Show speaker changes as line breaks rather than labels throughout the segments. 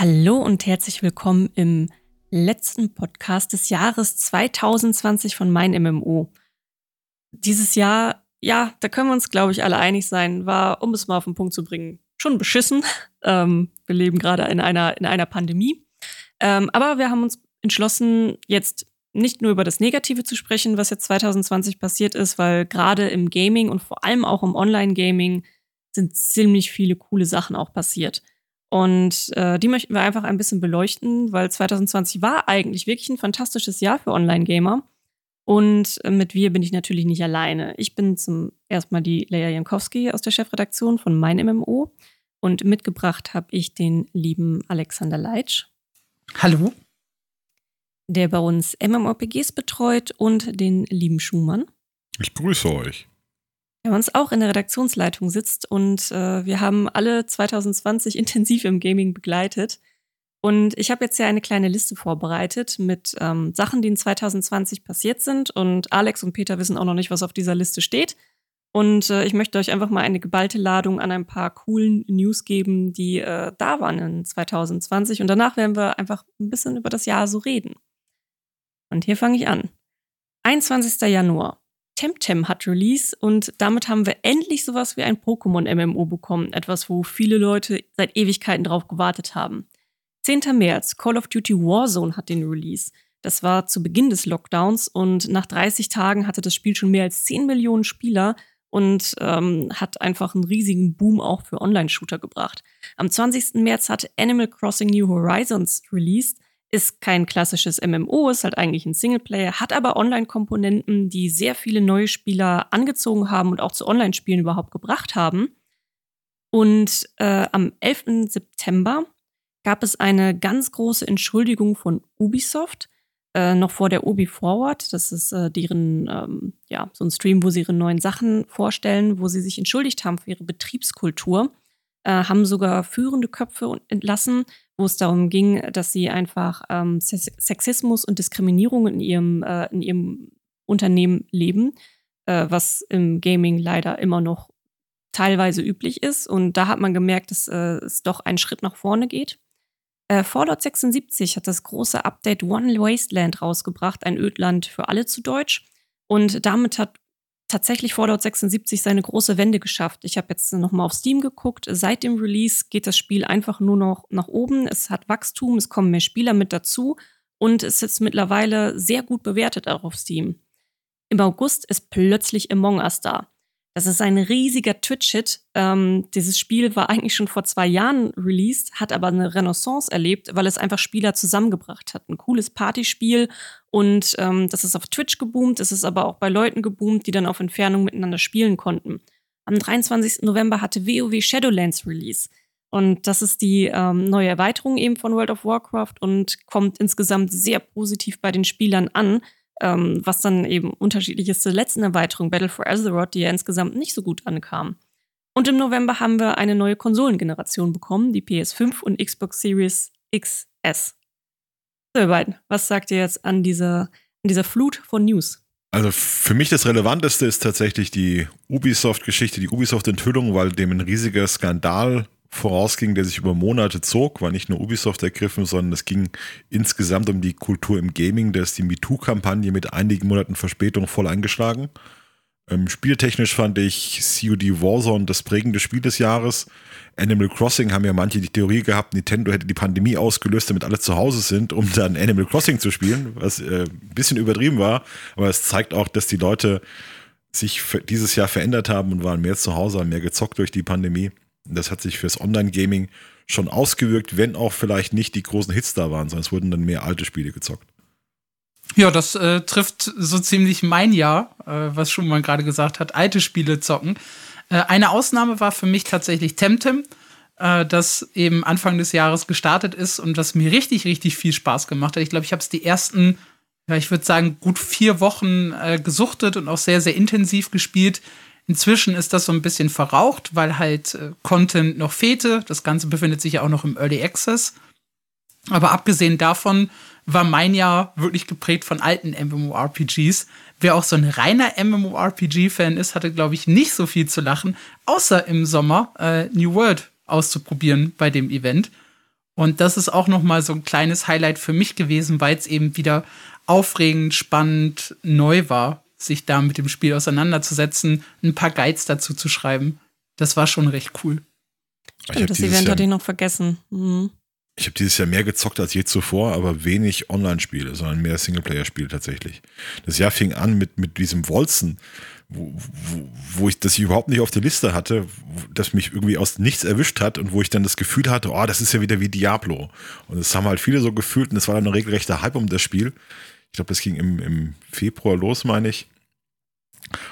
Hallo und herzlich willkommen im letzten Podcast des Jahres 2020 von Mein MMO. Dieses Jahr, ja, da können wir uns, glaube ich, alle einig sein, war, um es mal auf den Punkt zu bringen, schon beschissen. Ähm, wir leben gerade in einer, in einer Pandemie. Ähm, aber wir haben uns entschlossen, jetzt nicht nur über das Negative zu sprechen, was jetzt 2020 passiert ist, weil gerade im Gaming und vor allem auch im Online-Gaming sind ziemlich viele coole Sachen auch passiert. Und äh, die möchten wir einfach ein bisschen beleuchten, weil 2020 war eigentlich wirklich ein fantastisches Jahr für Online-Gamer. Und äh, mit wir bin ich natürlich nicht alleine. Ich bin zum erstmal die Leia Jankowski aus der Chefredaktion von Mein MMO. Und mitgebracht habe ich den lieben Alexander Leitsch.
Hallo.
Der bei uns MMORPGs betreut und den lieben Schumann.
Ich grüße euch
der bei uns auch in der Redaktionsleitung sitzt und äh, wir haben alle 2020 intensiv im Gaming begleitet. Und ich habe jetzt ja eine kleine Liste vorbereitet mit ähm, Sachen, die in 2020 passiert sind. Und Alex und Peter wissen auch noch nicht, was auf dieser Liste steht. Und äh, ich möchte euch einfach mal eine geballte Ladung an ein paar coolen News geben, die äh, da waren in 2020. Und danach werden wir einfach ein bisschen über das Jahr so reden. Und hier fange ich an. 21. Januar. Temtem hat Release und damit haben wir endlich sowas wie ein Pokémon-MMO bekommen. Etwas, wo viele Leute seit Ewigkeiten drauf gewartet haben. 10. März, Call of Duty Warzone hat den Release. Das war zu Beginn des Lockdowns und nach 30 Tagen hatte das Spiel schon mehr als 10 Millionen Spieler und ähm, hat einfach einen riesigen Boom auch für Online-Shooter gebracht. Am 20. März hat Animal Crossing New Horizons released ist kein klassisches MMO, ist halt eigentlich ein Singleplayer, hat aber Online-Komponenten, die sehr viele neue Spieler angezogen haben und auch zu Online-Spielen überhaupt gebracht haben. Und äh, am 11. September gab es eine ganz große Entschuldigung von Ubisoft, äh, noch vor der Ubi Forward. Das ist äh, deren, ähm, ja, so ein Stream, wo sie ihre neuen Sachen vorstellen, wo sie sich entschuldigt haben für ihre Betriebskultur. Äh, haben sogar führende Köpfe entlassen wo es darum ging, dass sie einfach ähm, Sexismus und Diskriminierung in ihrem, äh, in ihrem Unternehmen leben, äh, was im Gaming leider immer noch teilweise üblich ist. Und da hat man gemerkt, dass äh, es doch einen Schritt nach vorne geht. Äh, Fallout 76 hat das große Update One Wasteland rausgebracht, ein Ödland für alle zu Deutsch. Und damit hat tatsächlich Fallout 76 seine große Wende geschafft. Ich habe jetzt nochmal auf Steam geguckt. Seit dem Release geht das Spiel einfach nur noch nach oben. Es hat Wachstum, es kommen mehr Spieler mit dazu und es ist mittlerweile sehr gut bewertet auch auf Steam. Im August ist plötzlich Among Us da. Das ist ein riesiger Twitch-Hit. Ähm, dieses Spiel war eigentlich schon vor zwei Jahren released, hat aber eine Renaissance erlebt, weil es einfach Spieler zusammengebracht hat. Ein cooles Partyspiel und ähm, das ist auf Twitch geboomt, es ist aber auch bei Leuten geboomt, die dann auf Entfernung miteinander spielen konnten. Am 23. November hatte WoW Shadowlands Release. Und das ist die ähm, neue Erweiterung eben von World of Warcraft und kommt insgesamt sehr positiv bei den Spielern an ähm, was dann eben unterschiedlich ist zur letzten Erweiterung Battle for Azeroth, die ja insgesamt nicht so gut ankam. Und im November haben wir eine neue Konsolengeneration bekommen, die PS5 und Xbox Series XS. So, ihr beiden, was sagt ihr jetzt an dieser, an dieser Flut von News?
Also für mich das Relevanteste ist tatsächlich die Ubisoft-Geschichte, die Ubisoft-Enthüllung, weil dem ein riesiger Skandal vorausging, der sich über Monate zog, war nicht nur Ubisoft ergriffen, sondern es ging insgesamt um die Kultur im Gaming. Da ist die MeToo-Kampagne mit einigen Monaten Verspätung voll eingeschlagen. Ähm, spieltechnisch fand ich COD Warzone das prägende Spiel des Jahres. Animal Crossing haben ja manche die Theorie gehabt, Nintendo hätte die Pandemie ausgelöst, damit alle zu Hause sind, um dann Animal Crossing zu spielen, was äh, ein bisschen übertrieben war. Aber es zeigt auch, dass die Leute sich dieses Jahr verändert haben und waren mehr zu Hause, haben mehr gezockt durch die Pandemie. Das hat sich fürs Online-Gaming schon ausgewirkt, wenn auch vielleicht nicht die großen Hits da waren, sondern es wurden dann mehr alte Spiele gezockt.
Ja, das äh, trifft so ziemlich mein Jahr, äh, was Schumann gerade gesagt hat, alte Spiele zocken. Äh, eine Ausnahme war für mich tatsächlich Temtem, äh, das eben Anfang des Jahres gestartet ist und das mir richtig, richtig viel Spaß gemacht hat. Ich glaube, ich habe es die ersten, ja, ich würde sagen, gut vier Wochen äh, gesuchtet und auch sehr, sehr intensiv gespielt. Inzwischen ist das so ein bisschen verraucht, weil halt äh, Content noch fehlte. Das Ganze befindet sich ja auch noch im Early Access. Aber abgesehen davon war mein Jahr wirklich geprägt von alten MMORPGs. Wer auch so ein reiner MMORPG-Fan ist, hatte, glaube ich, nicht so viel zu lachen, außer im Sommer äh, New World auszuprobieren bei dem Event. Und das ist auch noch mal so ein kleines Highlight für mich gewesen, weil es eben wieder aufregend, spannend, neu war, sich da mit dem Spiel auseinanderzusetzen, ein paar Guides dazu zu schreiben. Das war schon recht cool.
Stimmt, das Event hatte ich noch vergessen. Mhm.
Ich habe dieses Jahr mehr gezockt als je zuvor, aber wenig Online-Spiele, sondern mehr Singleplayer-Spiele tatsächlich. Das Jahr fing an mit, mit diesem Wolzen, wo, wo, wo ich das ich überhaupt nicht auf der Liste hatte, das mich irgendwie aus nichts erwischt hat und wo ich dann das Gefühl hatte, oh, das ist ja wieder wie Diablo. Und das haben halt viele so gefühlt und es war dann ein regelrechter Hype um das Spiel. Ich glaube, das ging im, im Februar los, meine ich.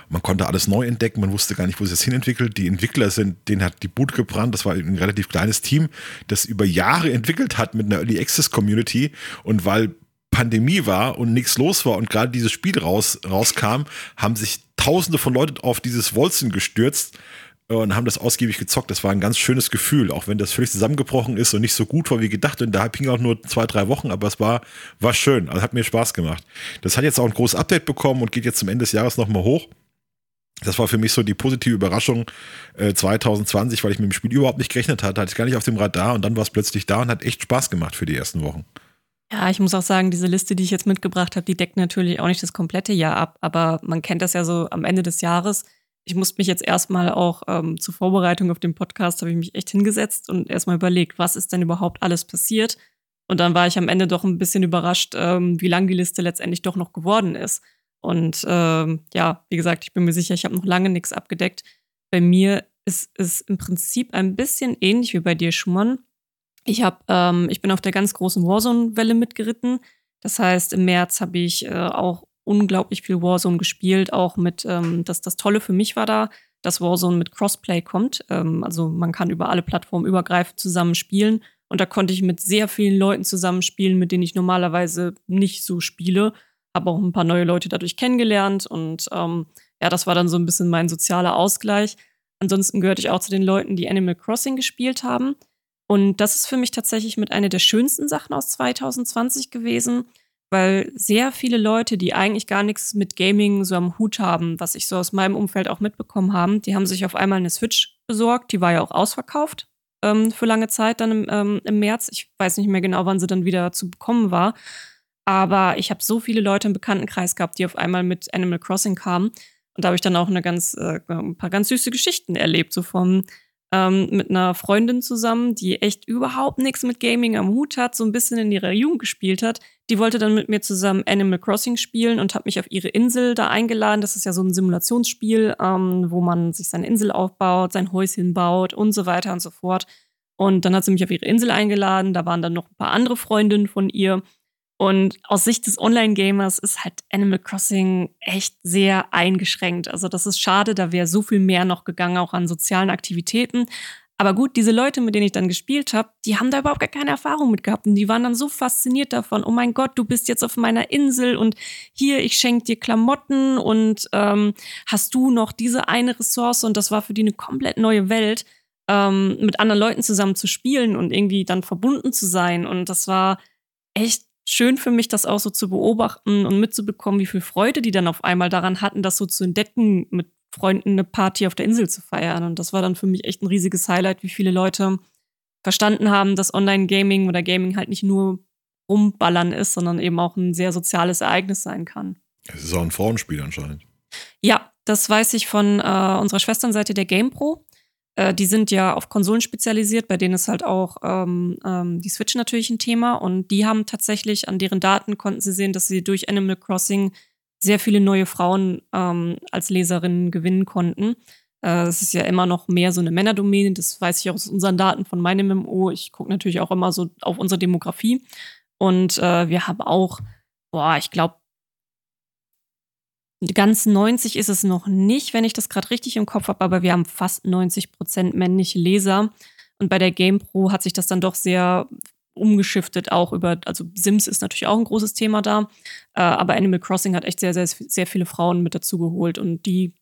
Man konnte alles neu entdecken, man wusste gar nicht, wo es jetzt hinentwickelt. Die Entwickler sind, denen hat die Boot gebrannt. Das war ein relativ kleines Team, das über Jahre entwickelt hat mit einer Early Access Community. Und weil Pandemie war und nichts los war und gerade dieses Spiel raus, rauskam, haben sich Tausende von Leuten auf dieses Wolzen gestürzt und haben das ausgiebig gezockt. Das war ein ganz schönes Gefühl, auch wenn das völlig zusammengebrochen ist und nicht so gut war wie gedacht. Und da hing auch nur zwei, drei Wochen, aber es war, war schön. Also hat mir Spaß gemacht. Das hat jetzt auch ein großes Update bekommen und geht jetzt zum Ende des Jahres nochmal hoch. Das war für mich so die positive Überraschung äh, 2020, weil ich mit dem Spiel überhaupt nicht gerechnet hatte. Hatte ich gar nicht auf dem Radar und dann war es plötzlich da und hat echt Spaß gemacht für die ersten Wochen.
Ja, ich muss auch sagen, diese Liste, die ich jetzt mitgebracht habe, die deckt natürlich auch nicht das komplette Jahr ab, aber man kennt das ja so am Ende des Jahres ich musste mich jetzt erstmal auch ähm, zur Vorbereitung auf den Podcast, habe ich mich echt hingesetzt und erstmal überlegt, was ist denn überhaupt alles passiert. Und dann war ich am Ende doch ein bisschen überrascht, ähm, wie lang die Liste letztendlich doch noch geworden ist. Und ähm, ja, wie gesagt, ich bin mir sicher, ich habe noch lange nichts abgedeckt. Bei mir ist es im Prinzip ein bisschen ähnlich wie bei dir, Schumann. Ich habe, ähm, ich bin auf der ganz großen Warzone-Welle mitgeritten. Das heißt, im März habe ich äh, auch unglaublich viel Warzone gespielt, auch mit, ähm, das, das Tolle für mich war da, dass Warzone mit Crossplay kommt. Ähm, also man kann über alle Plattformen übergreifend zusammen spielen. Und da konnte ich mit sehr vielen Leuten zusammenspielen, mit denen ich normalerweise nicht so spiele. Habe auch ein paar neue Leute dadurch kennengelernt und ähm, ja, das war dann so ein bisschen mein sozialer Ausgleich. Ansonsten gehörte ich auch zu den Leuten, die Animal Crossing gespielt haben. Und das ist für mich tatsächlich mit einer der schönsten Sachen aus 2020 gewesen, weil sehr viele Leute, die eigentlich gar nichts mit Gaming so am Hut haben, was ich so aus meinem Umfeld auch mitbekommen haben, die haben sich auf einmal eine Switch besorgt, die war ja auch ausverkauft ähm, für lange Zeit dann im, ähm, im März. Ich weiß nicht mehr genau, wann sie dann wieder zu bekommen war. Aber ich habe so viele Leute im Bekanntenkreis gehabt, die auf einmal mit Animal Crossing kamen. Und da habe ich dann auch eine ganz, äh, ein paar ganz süße Geschichten erlebt, so vom ähm, mit einer Freundin zusammen, die echt überhaupt nichts mit Gaming am Hut hat, so ein bisschen in ihrer Jugend gespielt hat. Die wollte dann mit mir zusammen Animal Crossing spielen und hat mich auf ihre Insel da eingeladen. Das ist ja so ein Simulationsspiel, ähm, wo man sich seine Insel aufbaut, sein Häuschen baut und so weiter und so fort. Und dann hat sie mich auf ihre Insel eingeladen. Da waren dann noch ein paar andere Freundinnen von ihr. Und aus Sicht des Online-Gamers ist halt Animal Crossing echt sehr eingeschränkt. Also das ist schade, da wäre so viel mehr noch gegangen, auch an sozialen Aktivitäten. Aber gut, diese Leute, mit denen ich dann gespielt habe, die haben da überhaupt gar keine Erfahrung mit gehabt. Und die waren dann so fasziniert davon, oh mein Gott, du bist jetzt auf meiner Insel und hier, ich schenke dir Klamotten und ähm, hast du noch diese eine Ressource und das war für die eine komplett neue Welt, ähm, mit anderen Leuten zusammen zu spielen und irgendwie dann verbunden zu sein. Und das war echt schön für mich, das auch so zu beobachten und mitzubekommen, wie viel Freude die dann auf einmal daran hatten, das so zu entdecken, mit Freunden eine Party auf der Insel zu feiern. Und das war dann für mich echt ein riesiges Highlight, wie viele Leute verstanden haben, dass Online-Gaming oder Gaming halt nicht nur rumballern ist, sondern eben auch ein sehr soziales Ereignis sein kann.
Es ist auch ein Frauenspiel anscheinend.
Ja, das weiß ich von äh, unserer Schwesternseite der GamePro. Äh, die sind ja auf Konsolen spezialisiert, bei denen ist halt auch ähm, ähm, die Switch natürlich ein Thema. Und die haben tatsächlich an deren Daten konnten sie sehen, dass sie durch Animal Crossing sehr viele neue Frauen ähm, als Leserinnen gewinnen konnten. Äh, das ist ja immer noch mehr so eine Männerdomäne. Das weiß ich auch aus unseren Daten von meinem MMO. Ich gucke natürlich auch immer so auf unsere Demografie. Und äh, wir haben auch, boah, ich glaube, Ganz 90 ist es noch nicht, wenn ich das gerade richtig im Kopf habe, aber wir haben fast 90 Prozent männliche Leser. Und bei der GamePro hat sich das dann doch sehr umgeschiftet, auch über, also Sims ist natürlich auch ein großes Thema da, äh, aber Animal Crossing hat echt sehr, sehr, sehr viele Frauen mit dazu geholt und die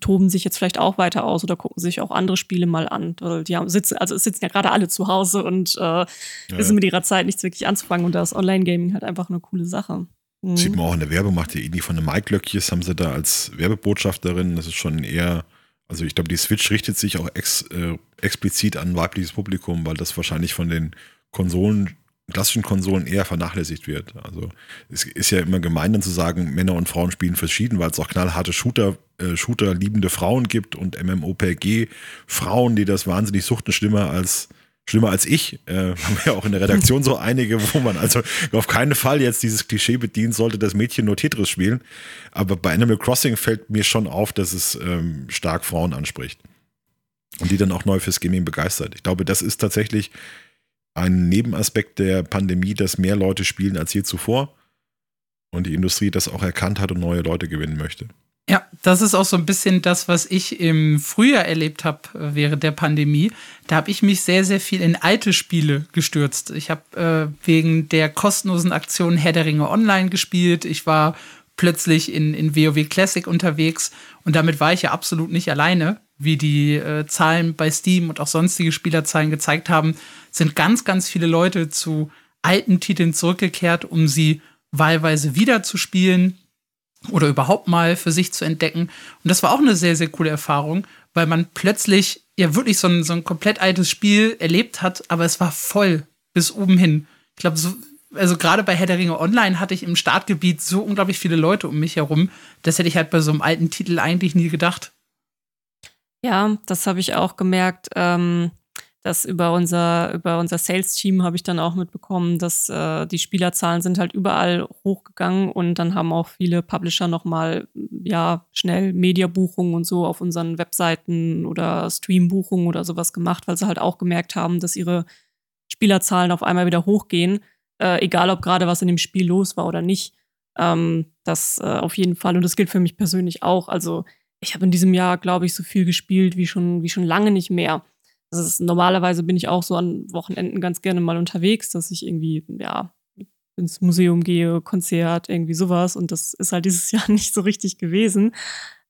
toben sich jetzt vielleicht auch weiter aus oder gucken sich auch andere Spiele mal an. Die haben, sitzen, also es sitzen ja gerade alle zu Hause und äh, ja, wissen mit ihrer Zeit nichts wirklich anzufangen und da ist Online-Gaming halt einfach eine coole Sache.
Mhm. Sieht man auch in der Werbung, macht die Edie von der Mike Löckjes, haben sie da als Werbebotschafterin. Das ist schon eher Also ich glaube, die Switch richtet sich auch ex, äh, explizit an weibliches Publikum, weil das wahrscheinlich von den Konsolen, klassischen Konsolen eher vernachlässigt wird. Also es ist ja immer gemein dann zu sagen, Männer und Frauen spielen verschieden, weil es auch knallharte Shooter, äh, Shooter liebende Frauen gibt und MMOPG Frauen, die das wahnsinnig suchten, schlimmer als schlimmer als ich. Äh, haben wir ja auch in der Redaktion so einige, wo man also auf keinen Fall jetzt dieses Klischee bedienen sollte, dass Mädchen nur Tetris spielen. Aber bei Animal Crossing fällt mir schon auf, dass es ähm, stark Frauen anspricht. Und die dann auch neu fürs Gaming begeistert. Ich glaube, das ist tatsächlich ein Nebenaspekt der Pandemie, dass mehr Leute spielen als je zuvor. Und die Industrie das auch erkannt hat und neue Leute gewinnen möchte.
Ja, das ist auch so ein bisschen das, was ich im Frühjahr erlebt habe äh, während der Pandemie. Da habe ich mich sehr, sehr viel in alte Spiele gestürzt. Ich habe äh, wegen der kostenlosen Aktion Herr der Ringe Online gespielt. Ich war plötzlich in, in WoW Classic unterwegs und damit war ich ja absolut nicht alleine. Wie die äh, Zahlen bei Steam und auch sonstige Spielerzahlen gezeigt haben, sind ganz, ganz viele Leute zu alten Titeln zurückgekehrt, um sie wahlweise wieder zu spielen oder überhaupt mal für sich zu entdecken. Und das war auch eine sehr, sehr coole Erfahrung, weil man plötzlich ja wirklich so ein, so ein komplett altes Spiel erlebt hat, aber es war voll bis oben hin. Ich glaube, so, also gerade bei Herr der Ringe Online hatte ich im Startgebiet so unglaublich viele Leute um mich herum. Das hätte ich halt bei so einem alten Titel eigentlich nie gedacht.
Ja, das habe ich auch gemerkt. Ähm, das über unser, über unser Sales-Team habe ich dann auch mitbekommen, dass äh, die Spielerzahlen sind halt überall hochgegangen und dann haben auch viele Publisher nochmal, ja, schnell Mediabuchungen und so auf unseren Webseiten oder Streambuchungen oder sowas gemacht, weil sie halt auch gemerkt haben, dass ihre Spielerzahlen auf einmal wieder hochgehen, äh, egal ob gerade was in dem Spiel los war oder nicht. Ähm, das äh, auf jeden Fall und das gilt für mich persönlich auch. Also ich habe in diesem Jahr, glaube ich, so viel gespielt wie schon, wie schon lange nicht mehr. Also ist, normalerweise bin ich auch so an Wochenenden ganz gerne mal unterwegs, dass ich irgendwie, ja, ins Museum gehe, Konzert, irgendwie sowas. Und das ist halt dieses Jahr nicht so richtig gewesen.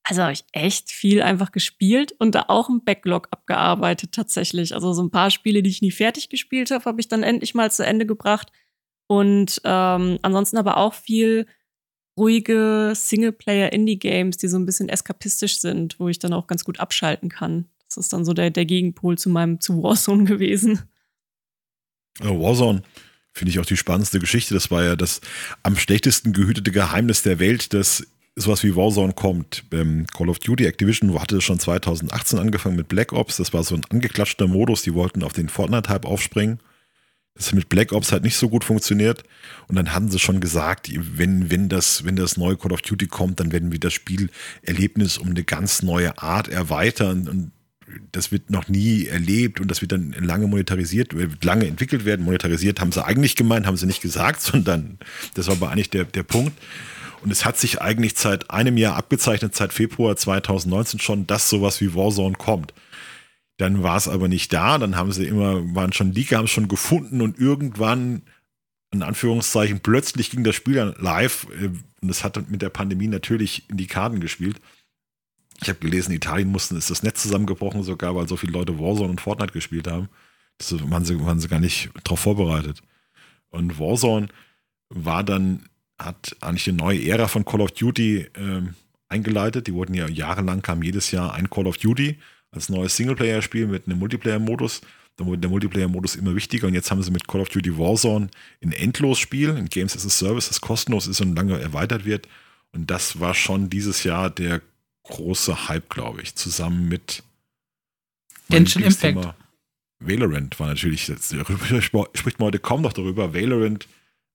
Also habe ich echt viel einfach gespielt und da auch ein Backlog abgearbeitet tatsächlich. Also so ein paar Spiele, die ich nie fertig gespielt habe, habe ich dann endlich mal zu Ende gebracht. Und ähm, ansonsten aber auch viel ruhige Singleplayer-Indie-Games, die so ein bisschen eskapistisch sind, wo ich dann auch ganz gut abschalten kann. Das ist dann so der, der Gegenpol zu meinem zu Warzone gewesen.
Warzone finde ich auch die spannendste Geschichte. Das war ja das am schlechtesten gehütete Geheimnis der Welt, dass sowas wie Warzone kommt. Ähm, Call of Duty Activision hatte schon 2018 angefangen mit Black Ops. Das war so ein angeklatschter Modus. Die wollten auf den Fortnite-Hype aufspringen. Das hat mit Black Ops halt nicht so gut funktioniert. Und dann hatten sie schon gesagt, wenn, wenn, das, wenn das neue Call of Duty kommt, dann werden wir das Spielerlebnis um eine ganz neue Art erweitern. Und das wird noch nie erlebt und das wird dann lange monetarisiert, lange entwickelt werden. Monetarisiert haben sie eigentlich gemeint, haben sie nicht gesagt, sondern das war aber eigentlich der, der Punkt. Und es hat sich eigentlich seit einem Jahr abgezeichnet, seit Februar 2019 schon, dass sowas wie Warzone kommt. Dann war es aber nicht da, dann haben sie immer, waren schon Leaker, haben es schon gefunden und irgendwann, in Anführungszeichen, plötzlich ging das Spiel dann live äh, und das hat mit der Pandemie natürlich in die Karten gespielt. Ich habe gelesen, in Italien mussten, ist das Netz zusammengebrochen sogar, weil so viele Leute Warzone und Fortnite gespielt haben. Das waren sie, waren sie gar nicht darauf vorbereitet. Und Warzone war dann, hat eigentlich eine neue Ära von Call of Duty ähm, eingeleitet. Die wurden ja jahrelang, kam jedes Jahr ein Call of Duty als neues Singleplayer-Spiel mit einem Multiplayer-Modus. Dann wurde der Multiplayer-Modus immer wichtiger und jetzt haben sie mit Call of Duty Warzone ein Endlosspiel, ein Games as a Service, das kostenlos ist und lange erweitert wird. Und das war schon dieses Jahr der große Hype, glaube ich, zusammen mit
Genshin Impact.
Valorant war natürlich, darüber spricht man heute kaum noch darüber. Valorant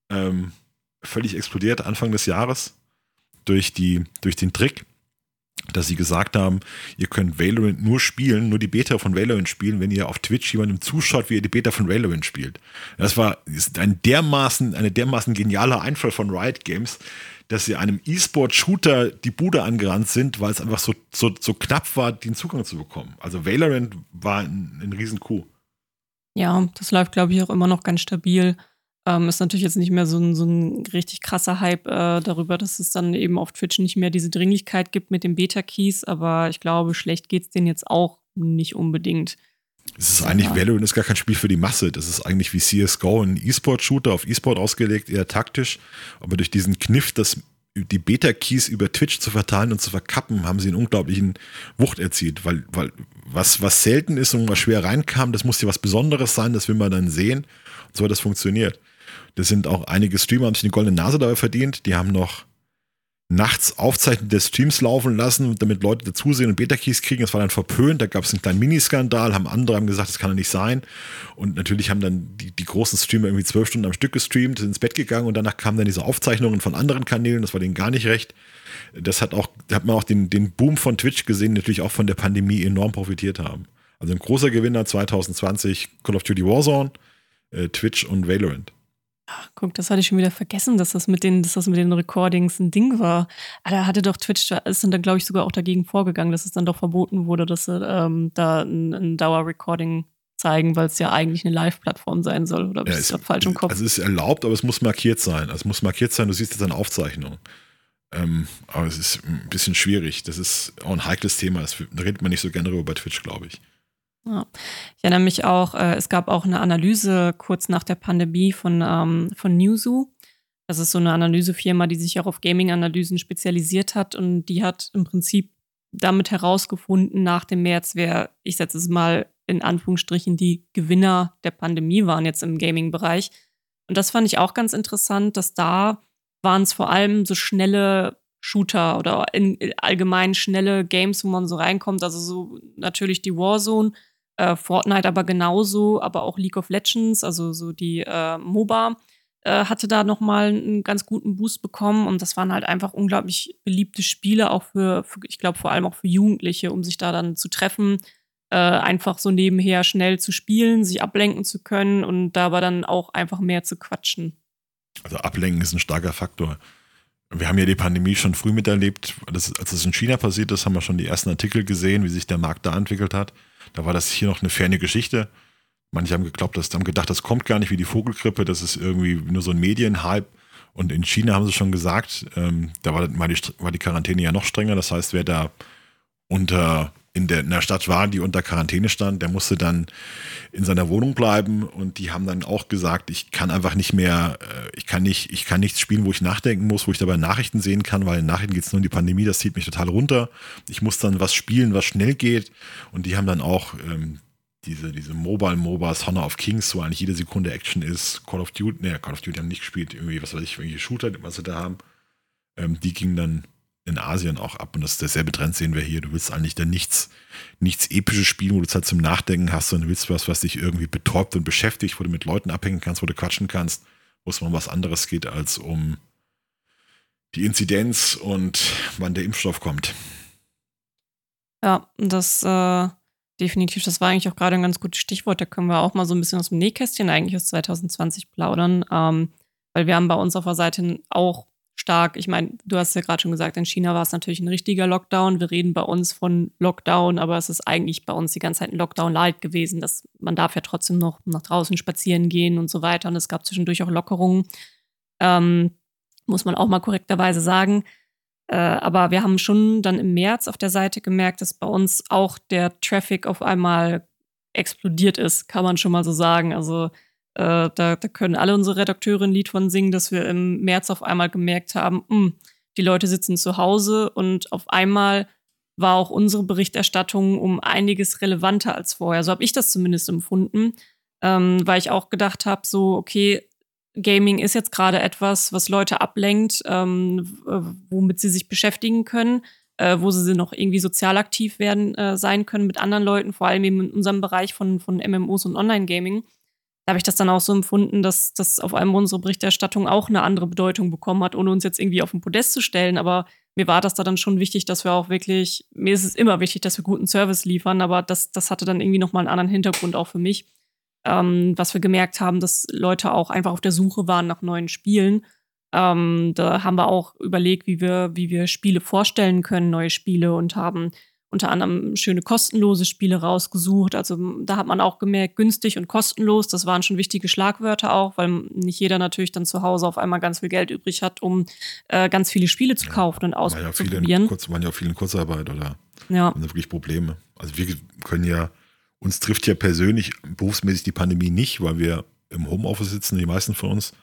ähm, völlig explodiert Anfang des Jahres durch, die, durch den Trick, dass sie gesagt haben, ihr könnt Valorant nur spielen, nur die Beta von Valorant spielen, wenn ihr auf Twitch jemandem zuschaut, wie ihr die Beta von Valorant spielt. Das war ein dermaßen, eine dermaßen genialer Einfall von Riot Games, dass sie einem E-Sport-Shooter die Bude angerannt sind, weil es einfach so, so, so knapp war, den Zugang zu bekommen. Also Valorant war ein, ein riesen Coup.
Ja, das läuft, glaube ich, auch immer noch ganz stabil. Ähm, ist natürlich jetzt nicht mehr so ein, so ein richtig krasser Hype äh, darüber, dass es dann eben auf Twitch nicht mehr diese Dringlichkeit gibt mit den Beta-Keys, aber ich glaube, schlecht geht es denen jetzt auch nicht unbedingt.
Es ist eigentlich, ja. Valorant ist gar kein Spiel für die Masse. Das ist eigentlich wie CSGO, ein E-Sport-Shooter auf E-Sport ausgelegt, eher taktisch. Aber durch diesen Kniff, dass die Beta-Keys über Twitch zu verteilen und zu verkappen, haben sie einen unglaublichen Wucht erzielt, weil, weil was, was selten ist und was schwer reinkam, das muss ja was Besonderes sein, das will man dann sehen. Und so hat das funktioniert. Das sind auch einige Streamer, haben sich eine goldene Nase dabei verdient. Die haben noch nachts Aufzeichnungen des Streams laufen lassen, damit Leute dazusehen und Beta-Keys kriegen. Das war dann verpönt. Da gab es einen kleinen Miniskandal, haben andere haben gesagt, das kann ja nicht sein. Und natürlich haben dann die, die großen Streamer irgendwie zwölf Stunden am Stück gestreamt, sind ins Bett gegangen und danach kamen dann diese Aufzeichnungen von anderen Kanälen. Das war denen gar nicht recht. Das hat auch, da hat man auch den, den Boom von Twitch gesehen, natürlich auch von der Pandemie enorm profitiert haben. Also ein großer Gewinner 2020 Call of Duty Warzone, äh, Twitch und Valorant.
Ach, guck, das hatte ich schon wieder vergessen, dass das mit den, dass das mit den Recordings ein Ding war. Aber ah, da hatte doch Twitch, da ist dann, glaube ich, sogar auch dagegen vorgegangen, dass es dann doch verboten wurde, dass sie ähm, da ein, ein Dauer-Recording zeigen, weil es ja eigentlich eine Live-Plattform sein soll. Oder
ja,
ist das falsch im Kopf?
Also es ist erlaubt, aber es muss markiert sein. Also es muss markiert sein, du siehst jetzt eine Aufzeichnung. Ähm, aber es ist ein bisschen schwierig. Das ist auch ein heikles Thema. Das, da redet man nicht so gerne bei Twitch, glaube ich.
Ja. Ich erinnere mich auch, äh, es gab auch eine Analyse kurz nach der Pandemie von, ähm, von Newzoo. Das ist so eine Analysefirma, die sich auch auf Gaming-Analysen spezialisiert hat und die hat im Prinzip damit herausgefunden nach dem März, wer, ich setze es mal in Anführungsstrichen, die Gewinner der Pandemie waren jetzt im Gaming-Bereich. Und das fand ich auch ganz interessant, dass da waren es vor allem so schnelle Shooter oder in, allgemein schnelle Games, wo man so reinkommt. Also so natürlich die Warzone, äh, Fortnite aber genauso, aber auch League of Legends, also so die äh, MOBA, äh, hatte da nochmal einen ganz guten Boost bekommen und das waren halt einfach unglaublich beliebte Spiele, auch für, für ich glaube vor allem auch für Jugendliche, um sich da dann zu treffen, äh, einfach so nebenher schnell zu spielen, sich ablenken zu können und dabei dann auch einfach mehr zu quatschen.
Also ablenken ist ein starker Faktor. Wir haben ja die Pandemie schon früh miterlebt. Das, als es in China passiert ist, haben wir schon die ersten Artikel gesehen, wie sich der Markt da entwickelt hat. Da war das hier noch eine ferne Geschichte. Manche haben geglaubt, dass, haben gedacht, das kommt gar nicht wie die Vogelgrippe, das ist irgendwie nur so ein Medienhype. Und in China haben sie schon gesagt, ähm, da war, war, die, war die Quarantäne ja noch strenger. Das heißt, wer da unter in der, in der Stadt war, die unter Quarantäne stand, der musste dann in seiner Wohnung bleiben und die haben dann auch gesagt, ich kann einfach nicht mehr, äh, ich kann nicht, ich kann nichts spielen, wo ich nachdenken muss, wo ich dabei Nachrichten sehen kann, weil in Nachrichten geht es nur um die Pandemie, das zieht mich total runter. Ich muss dann was spielen, was schnell geht und die haben dann auch ähm, diese, diese Mobile MOBAs, Honor of Kings, wo eigentlich jede Sekunde Action ist, Call of Duty, ne, Call of Duty haben nicht gespielt, irgendwie, was weiß ich, irgendwelche Shooter, was sie da haben, ähm, die gingen dann in Asien auch ab. Und das ist derselbe Trend, sehen wir hier. Du willst eigentlich dann nichts, nichts episches spielen, wo du Zeit zum Nachdenken hast, sondern du willst was, was dich irgendwie betäubt und beschäftigt, wo du mit Leuten abhängen kannst, wo du quatschen kannst, wo es um was anderes geht, als um die Inzidenz und wann der Impfstoff kommt.
Ja, das äh, definitiv, das war eigentlich auch gerade ein ganz gutes Stichwort. Da können wir auch mal so ein bisschen aus dem Nähkästchen eigentlich aus 2020 plaudern. Ähm, weil wir haben bei uns auf der Seite auch stark. Ich meine, du hast ja gerade schon gesagt, in China war es natürlich ein richtiger Lockdown. Wir reden bei uns von Lockdown, aber es ist eigentlich bei uns die ganze Zeit ein Lockdown light gewesen. Dass man darf ja trotzdem noch nach draußen spazieren gehen und so weiter. Und es gab zwischendurch auch Lockerungen. Ähm, muss man auch mal korrekterweise sagen. Äh, aber wir haben schon dann im März auf der Seite gemerkt, dass bei uns auch der Traffic auf einmal explodiert ist, kann man schon mal so sagen. Also äh, da, da, können alle unsere Redakteure ein Lied von singen, dass wir im März auf einmal gemerkt haben, mh, hm, die Leute sitzen zu Hause und auf einmal war auch unsere Berichterstattung um einiges relevanter als vorher. So habe ich das zumindest empfunden, ähm, weil ich auch gedacht habe, so, okay, Gaming ist jetzt gerade etwas, was Leute ablenkt, ähm, womit sie sich beschäftigen können, äh, wo sie noch irgendwie sozial aktiv werden äh, sein können mit anderen Leuten, vor allem eben in unserem Bereich von, von MMOs und Online-Gaming da habe ich das dann auch so empfunden, dass das auf einmal unsere Berichterstattung auch eine andere Bedeutung bekommen hat, ohne uns jetzt irgendwie auf den Podest zu stellen. Aber mir war das da dann schon wichtig, dass wir auch wirklich, mir ist es immer wichtig, dass wir guten Service liefern, aber das, das hatte dann irgendwie nochmal einen anderen Hintergrund auch für mich. Ähm, was wir gemerkt haben, dass Leute auch einfach auf der Suche waren nach neuen Spielen. Ähm, da haben wir auch überlegt, wie wir, wie wir Spiele vorstellen können, neue Spiele und haben unter anderem schöne kostenlose Spiele rausgesucht. Also da hat man auch gemerkt, günstig und kostenlos, das waren schon wichtige Schlagwörter auch, weil nicht jeder natürlich dann zu Hause auf einmal ganz viel Geld übrig hat, um äh, ganz viele Spiele zu kaufen und auszuprobieren.
Ja kurz, waren ja auch viele in Kurzarbeit oder ja. haben wirklich Probleme. Also wir können ja, uns trifft ja persönlich berufsmäßig die Pandemie nicht, weil wir im Homeoffice sitzen, die meisten von uns.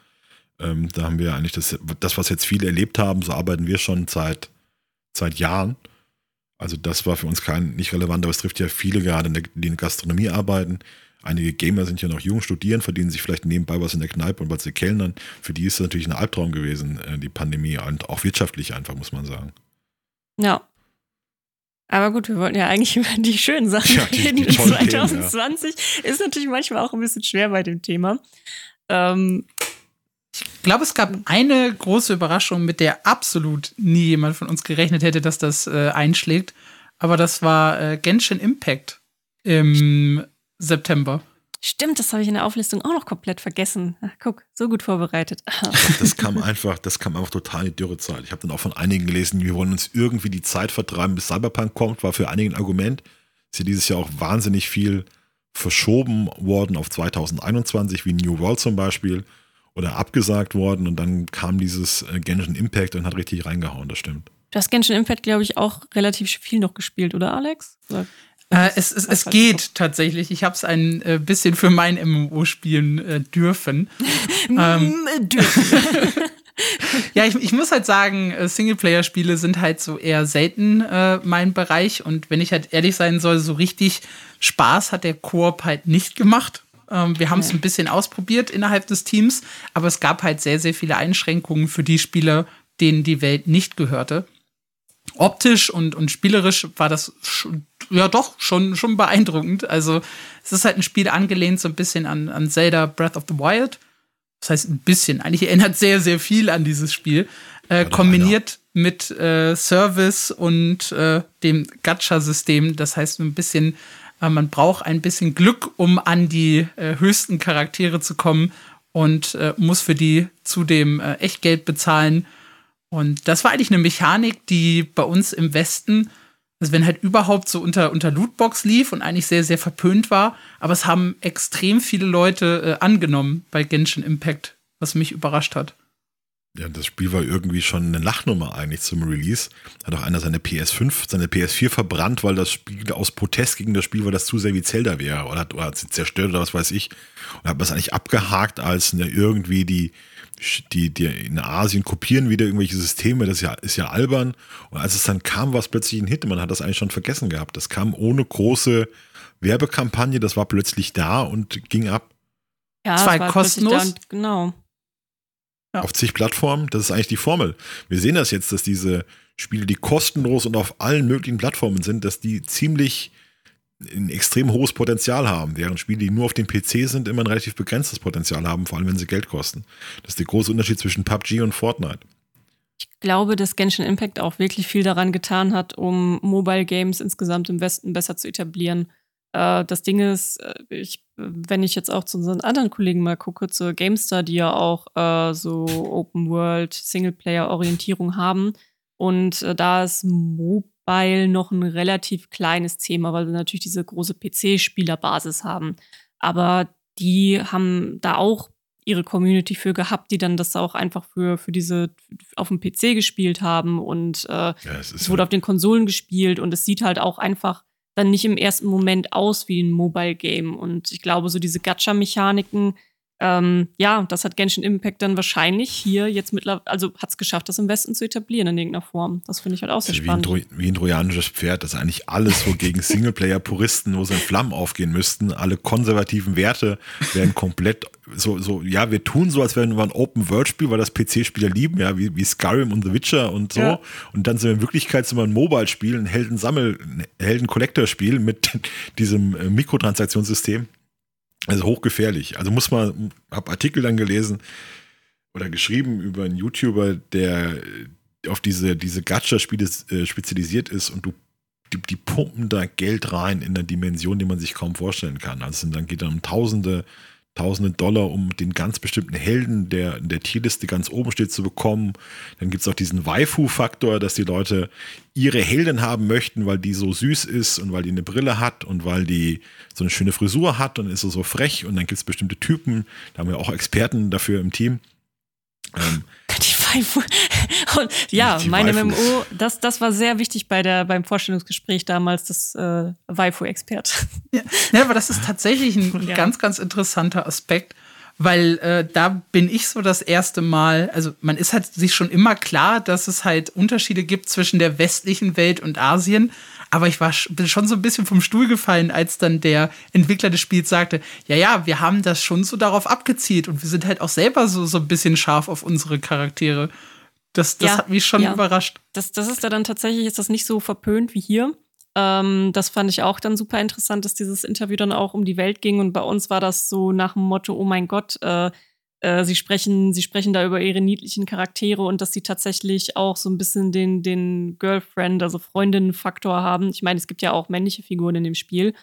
Ähm, da haben wir eigentlich das, das, was jetzt viele erlebt haben, so arbeiten wir schon seit, seit Jahren. Also das war für uns kein nicht relevant, aber es trifft ja viele gerade, die in der Gastronomie arbeiten. Einige Gamer sind ja noch jung, studieren, verdienen sich vielleicht nebenbei was in der Kneipe und was sie kellnern. Für die ist es natürlich ein Albtraum gewesen, äh, die Pandemie und auch wirtschaftlich einfach, muss man sagen.
Ja. Aber gut, wir wollten ja eigentlich über die schönen Sachen ja, die, reden. Die 2020 Themen, ja. ist natürlich manchmal auch ein bisschen schwer bei dem Thema. Ähm,
ich glaube, es gab eine große Überraschung, mit der absolut nie jemand von uns gerechnet hätte, dass das äh, einschlägt. Aber das war äh, Genshin Impact im September.
Stimmt, das habe ich in der Auflistung auch noch komplett vergessen. Ach, guck, so gut vorbereitet.
das kam einfach, das kam einfach total in die Dürrezeit. Ich habe dann auch von einigen gelesen, wir wollen uns irgendwie die Zeit vertreiben, bis Cyberpunk kommt, war für einige ein Argument. Ist ja dieses Jahr auch wahnsinnig viel verschoben worden auf 2021, wie New World zum Beispiel, oder abgesagt worden und dann kam dieses äh, Genshin Impact und hat richtig reingehauen, das stimmt.
Du hast Genshin Impact, glaube ich, auch relativ viel noch gespielt, oder Alex? Oder?
Äh, es es, es geht tatsächlich. Ich habe es ein äh, bisschen für mein MMO spielen äh, dürfen. ähm, dürfen. ja, ich, ich, muss halt sagen, äh, Singleplayer-Spiele sind halt so eher selten äh, mein Bereich. Und wenn ich halt ehrlich sein soll, so richtig Spaß hat der Koop halt nicht gemacht. Ähm, wir haben es ein bisschen ausprobiert innerhalb des Teams, aber es gab halt sehr, sehr viele Einschränkungen für die Spieler, denen die Welt nicht gehörte optisch und, und spielerisch war das schon, ja doch schon, schon beeindruckend. Also es ist halt ein Spiel angelehnt so ein bisschen an, an Zelda Breath of the Wild. Das heißt ein bisschen, eigentlich erinnert sehr, sehr viel an dieses Spiel. Äh, kombiniert mit äh, Service und äh, dem Gacha-System. Das heißt ein bisschen, äh, man braucht ein bisschen Glück, um an die äh, höchsten Charaktere zu kommen und äh, muss für die zudem Echtgeld bezahlen und das war eigentlich eine Mechanik, die bei uns im Westen, also wenn halt überhaupt so unter, unter Lootbox lief und eigentlich sehr, sehr verpönt war, aber es haben extrem viele Leute äh, angenommen bei Genshin Impact, was mich überrascht hat.
Ja, das Spiel war irgendwie schon eine Lachnummer eigentlich zum Release. Hat auch einer seine PS5, seine PS4 verbrannt, weil das Spiel aus Protest gegen das Spiel, weil das zu sehr wie Zelda wäre oder, oder hat sie zerstört oder was weiß ich. Und hat das eigentlich abgehakt als ne, irgendwie die, die, die in Asien kopieren wieder irgendwelche Systeme, das ist ja, ist ja albern. Und als es dann kam, war es plötzlich ein Hit. Man hat das eigentlich schon vergessen gehabt. Das kam ohne große Werbekampagne, das war plötzlich da und ging ab.
Ja, Zwei kostenlos. Da, genau.
Ja. Auf zig Plattformen, das ist eigentlich die Formel. Wir sehen das jetzt, dass diese Spiele, die kostenlos und auf allen möglichen Plattformen sind, dass die ziemlich ein extrem hohes Potenzial haben, während Spiele, die nur auf dem PC sind, immer ein relativ begrenztes Potenzial haben, vor allem wenn sie Geld kosten. Das ist der große Unterschied zwischen PUBG und Fortnite.
Ich glaube, dass Genshin Impact auch wirklich viel daran getan hat, um Mobile Games insgesamt im Westen besser zu etablieren. Äh, das Ding ist, äh, ich, wenn ich jetzt auch zu unseren anderen Kollegen mal gucke, zur GameStar, die ja auch äh, so Open World Singleplayer-Orientierung haben, und äh, da ist Mobile noch ein relativ kleines Thema, weil wir natürlich diese große PC-Spielerbasis haben. Aber die haben da auch ihre Community für gehabt, die dann das auch einfach für, für diese auf dem PC gespielt haben und äh, ja, es, es wurde ja. auf den Konsolen gespielt und es sieht halt auch einfach dann nicht im ersten Moment aus wie ein Mobile Game. Und ich glaube, so diese Gacha-Mechaniken, ähm, ja, das hat Genshin Impact dann wahrscheinlich hier jetzt mittlerweile, also hat es geschafft, das im Westen zu etablieren in irgendeiner Form. Das finde ich halt auch sehr spannend.
Wie ein, wie ein trojanisches Pferd, das eigentlich alles so gegen Singleplayer-Puristen, wo sie in Flammen aufgehen müssten. Alle konservativen Werte werden komplett so, so, ja, wir tun so, als wären wir ein Open-World-Spiel, weil das PC-Spieler lieben, ja, wie, wie Skyrim und The Witcher und so. Ja. Und dann sind wir in Wirklichkeit sind wir ein Mobile-Spiel, ein Helden-Sammel, ein Helden-Collector-Spiel mit diesem äh, Mikrotransaktionssystem. Also hochgefährlich. Also muss man, habe Artikel dann gelesen oder geschrieben über einen YouTuber, der auf diese, diese Gacha-Spiele äh, spezialisiert ist und du die, die, pumpen da Geld rein in einer Dimension, die man sich kaum vorstellen kann. Also dann geht dann um Tausende tausende Dollar, um den ganz bestimmten Helden, der in der Tierliste ganz oben steht, zu bekommen. Dann gibt es auch diesen Waifu-Faktor, dass die Leute ihre Heldin haben möchten, weil die so süß ist und weil die eine Brille hat und weil die so eine schöne Frisur hat und ist so, so frech. Und dann gibt es bestimmte Typen, da haben wir auch Experten dafür im Team.
Ähm, die Waifu. Und ja, die meine Waifu. MMO, das, das war sehr wichtig bei der, beim Vorstellungsgespräch damals, das äh, Waifu-Expert.
Ja. ja, aber das ist tatsächlich ein ja. ganz, ganz interessanter Aspekt. weil äh, da bin ich so das erste Mal, also man ist halt sich schon immer klar, dass es halt Unterschiede gibt zwischen der westlichen Welt und Asien. Aber ich war bin schon so ein bisschen vom Stuhl gefallen, als dann der Entwickler des Spiels sagte, ja, ja, wir haben das schon so darauf abgezielt und wir sind halt auch selber so, so ein bisschen scharf auf unsere Charaktere. Das, das ja, hat mich schon ja. überrascht.
Das, das ist da dann tatsächlich, ist das nicht so verpönt wie hier. Ähm, das fand ich auch dann super interessant, dass dieses Interview dann auch um die Welt ging. Und bei uns war das so nach dem Motto, oh mein Gott, äh, äh, sie sprechen, sie sprechen da über ihre niedlichen Charaktere und dass sie tatsächlich auch so ein bisschen den, den Girlfriend, also Freundinnen-Faktor haben. Ich meine, es gibt ja auch männliche Figuren in dem Spiel.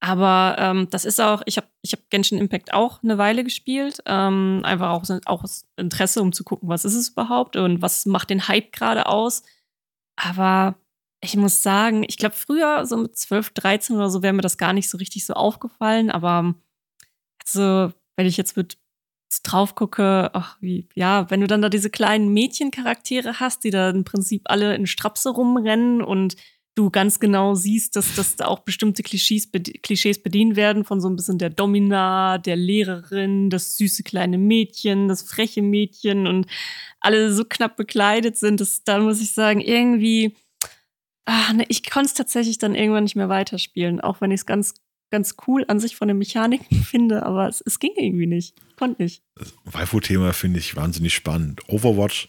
Aber ähm, das ist auch, ich habe ich hab Genshin Impact auch eine Weile gespielt. Ähm, einfach auch, auch aus Interesse, um zu gucken, was ist es überhaupt und was macht den Hype gerade aus. Aber ich muss sagen, ich glaube, früher, so mit 12, 13 oder so, wäre mir das gar nicht so richtig so aufgefallen. Aber also, wenn ich jetzt mit drauf gucke, ach, wie, ja, wenn du dann da diese kleinen Mädchencharaktere hast, die da im Prinzip alle in Strapse rumrennen und du ganz genau siehst, dass, dass da auch bestimmte Klischees, Klischees bedient werden von so ein bisschen der Domina, der Lehrerin, das süße kleine Mädchen, das freche Mädchen und alle so knapp bekleidet sind, dass da muss ich sagen, irgendwie, ach, ne, ich konnte es tatsächlich dann irgendwann nicht mehr weiterspielen, auch wenn ich es ganz, ganz cool an sich von den Mechaniken finde, aber es, es ging irgendwie nicht. Konnte nicht.
Das Waifu-Thema finde ich wahnsinnig spannend. Overwatch,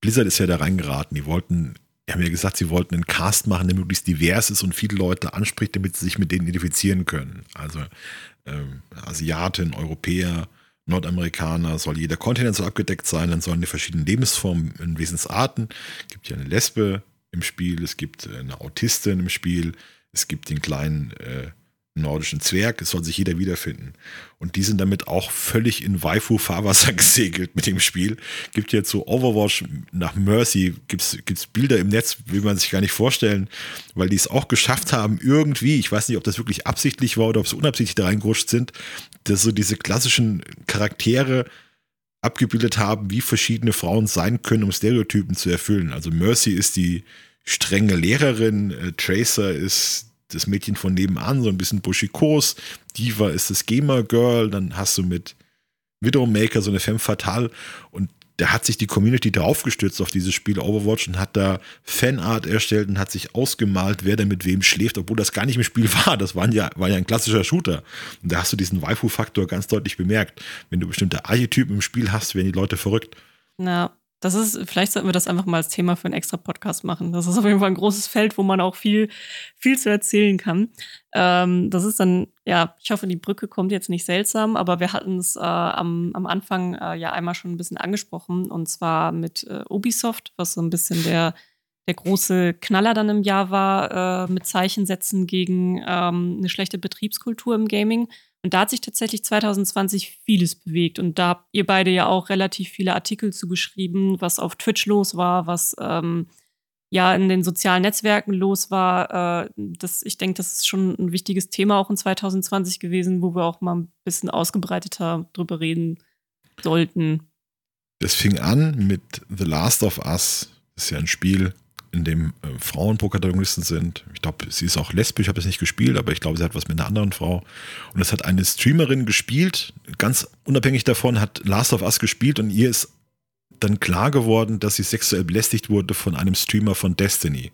Blizzard ist ja da reingeraten. Die wollten die haben ja gesagt, sie wollten einen Cast machen, der möglichst divers ist und viele Leute anspricht, damit sie sich mit denen identifizieren können. Also ähm, Asiaten, Europäer, Nordamerikaner, soll jeder Kontinent so abgedeckt sein, dann sollen die verschiedenen Lebensformen in Wesensarten. Es gibt ja eine Lesbe im Spiel, es gibt eine Autistin im Spiel, es gibt den kleinen äh, nordischen Zwerg, es soll sich jeder wiederfinden. Und die sind damit auch völlig in Waifu-Fahrwasser gesegelt mit dem Spiel. Gibt jetzt so Overwatch nach Mercy, gibt's, gibt's Bilder im Netz, will man sich gar nicht vorstellen, weil die es auch geschafft haben, irgendwie, ich weiß nicht, ob das wirklich absichtlich war oder ob sie unabsichtlich da reingerutscht sind, dass so diese klassischen Charaktere abgebildet haben, wie verschiedene Frauen sein können, um Stereotypen zu erfüllen. Also Mercy ist die strenge Lehrerin, äh, Tracer ist das Mädchen von nebenan, so ein bisschen buschikos. Diva ist das Gamer-Girl. Dann hast du mit Widowmaker so eine Femme Fatale. Und da hat sich die Community draufgestürzt auf dieses Spiel Overwatch und hat da Fanart erstellt und hat sich ausgemalt, wer da mit wem schläft, obwohl das gar nicht im Spiel war. Das war ja, war ja ein klassischer Shooter. Und da hast du diesen Waifu-Faktor ganz deutlich bemerkt. Wenn du bestimmte Archetypen im Spiel hast, werden die Leute verrückt.
Na, das ist, vielleicht sollten wir das einfach mal als Thema für einen extra Podcast machen. Das ist auf jeden Fall ein großes Feld, wo man auch viel, viel zu erzählen kann. Ähm, das ist dann, ja, ich hoffe, die Brücke kommt jetzt nicht seltsam, aber wir hatten es äh, am, am Anfang äh, ja einmal schon ein bisschen angesprochen und zwar mit äh, Ubisoft, was so ein bisschen der, der große Knaller dann im Jahr war, äh, mit Zeichensätzen gegen ähm, eine schlechte Betriebskultur im Gaming. Und da hat sich tatsächlich 2020 vieles bewegt. Und da habt ihr beide ja auch relativ viele Artikel zugeschrieben, was auf Twitch los war, was ähm, ja in den sozialen Netzwerken los war. Äh, das, ich denke, das ist schon ein wichtiges Thema auch in 2020 gewesen, wo wir auch mal ein bisschen ausgebreiteter drüber reden sollten.
Das fing an mit The Last of Us. Das ist ja ein Spiel, in dem äh, Frauen Protagonisten sind. Ich glaube, sie ist auch lesbisch, ich habe es nicht gespielt, aber ich glaube, sie hat was mit einer anderen Frau. Und das hat eine Streamerin gespielt, ganz unabhängig davon, hat Last of Us gespielt und ihr ist dann klar geworden, dass sie sexuell belästigt wurde von einem Streamer von Destiny.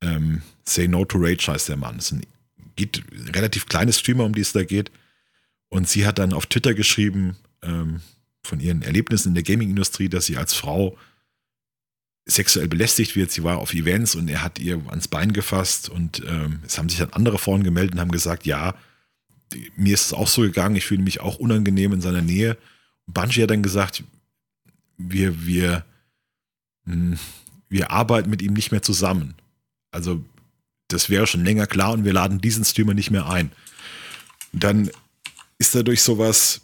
Ähm, Say No to Rage heißt der Mann. Es ist geht, relativ kleines Streamer, um die es da geht. Und sie hat dann auf Twitter geschrieben, ähm, von ihren Erlebnissen in der Gaming-Industrie, dass sie als Frau sexuell belästigt wird. Sie war auf Events und er hat ihr ans Bein gefasst und ähm, es haben sich dann andere Frauen gemeldet und haben gesagt, ja, mir ist es auch so gegangen, ich fühle mich auch unangenehm in seiner Nähe. Bungie hat dann gesagt, wir, wir, mh, hm, wir arbeiten mit ihm nicht mehr zusammen. Also das wäre schon länger klar und wir laden diesen Streamer nicht mehr ein. Dann ist dadurch sowas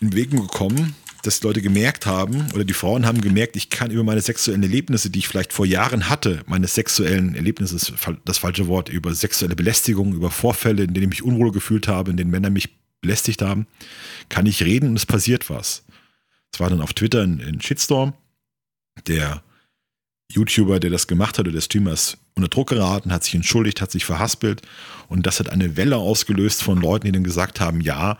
in Wegen gekommen, dass Leute gemerkt haben oder die Frauen haben gemerkt, ich kann über meine sexuellen Erlebnisse, die ich vielleicht vor Jahren hatte, meine sexuellen Erlebnisse das falsche Wort, über sexuelle Belästigung, über Vorfälle, in denen ich mich unwohl gefühlt habe, in denen Männer mich belästigt haben, kann ich reden und es passiert was. Es war dann auf Twitter ein, ein Shitstorm. Der YouTuber, der das gemacht hat, oder der Streamer ist unter Druck geraten, hat sich entschuldigt, hat sich verhaspelt und das hat eine Welle ausgelöst von Leuten, die dann gesagt haben, ja,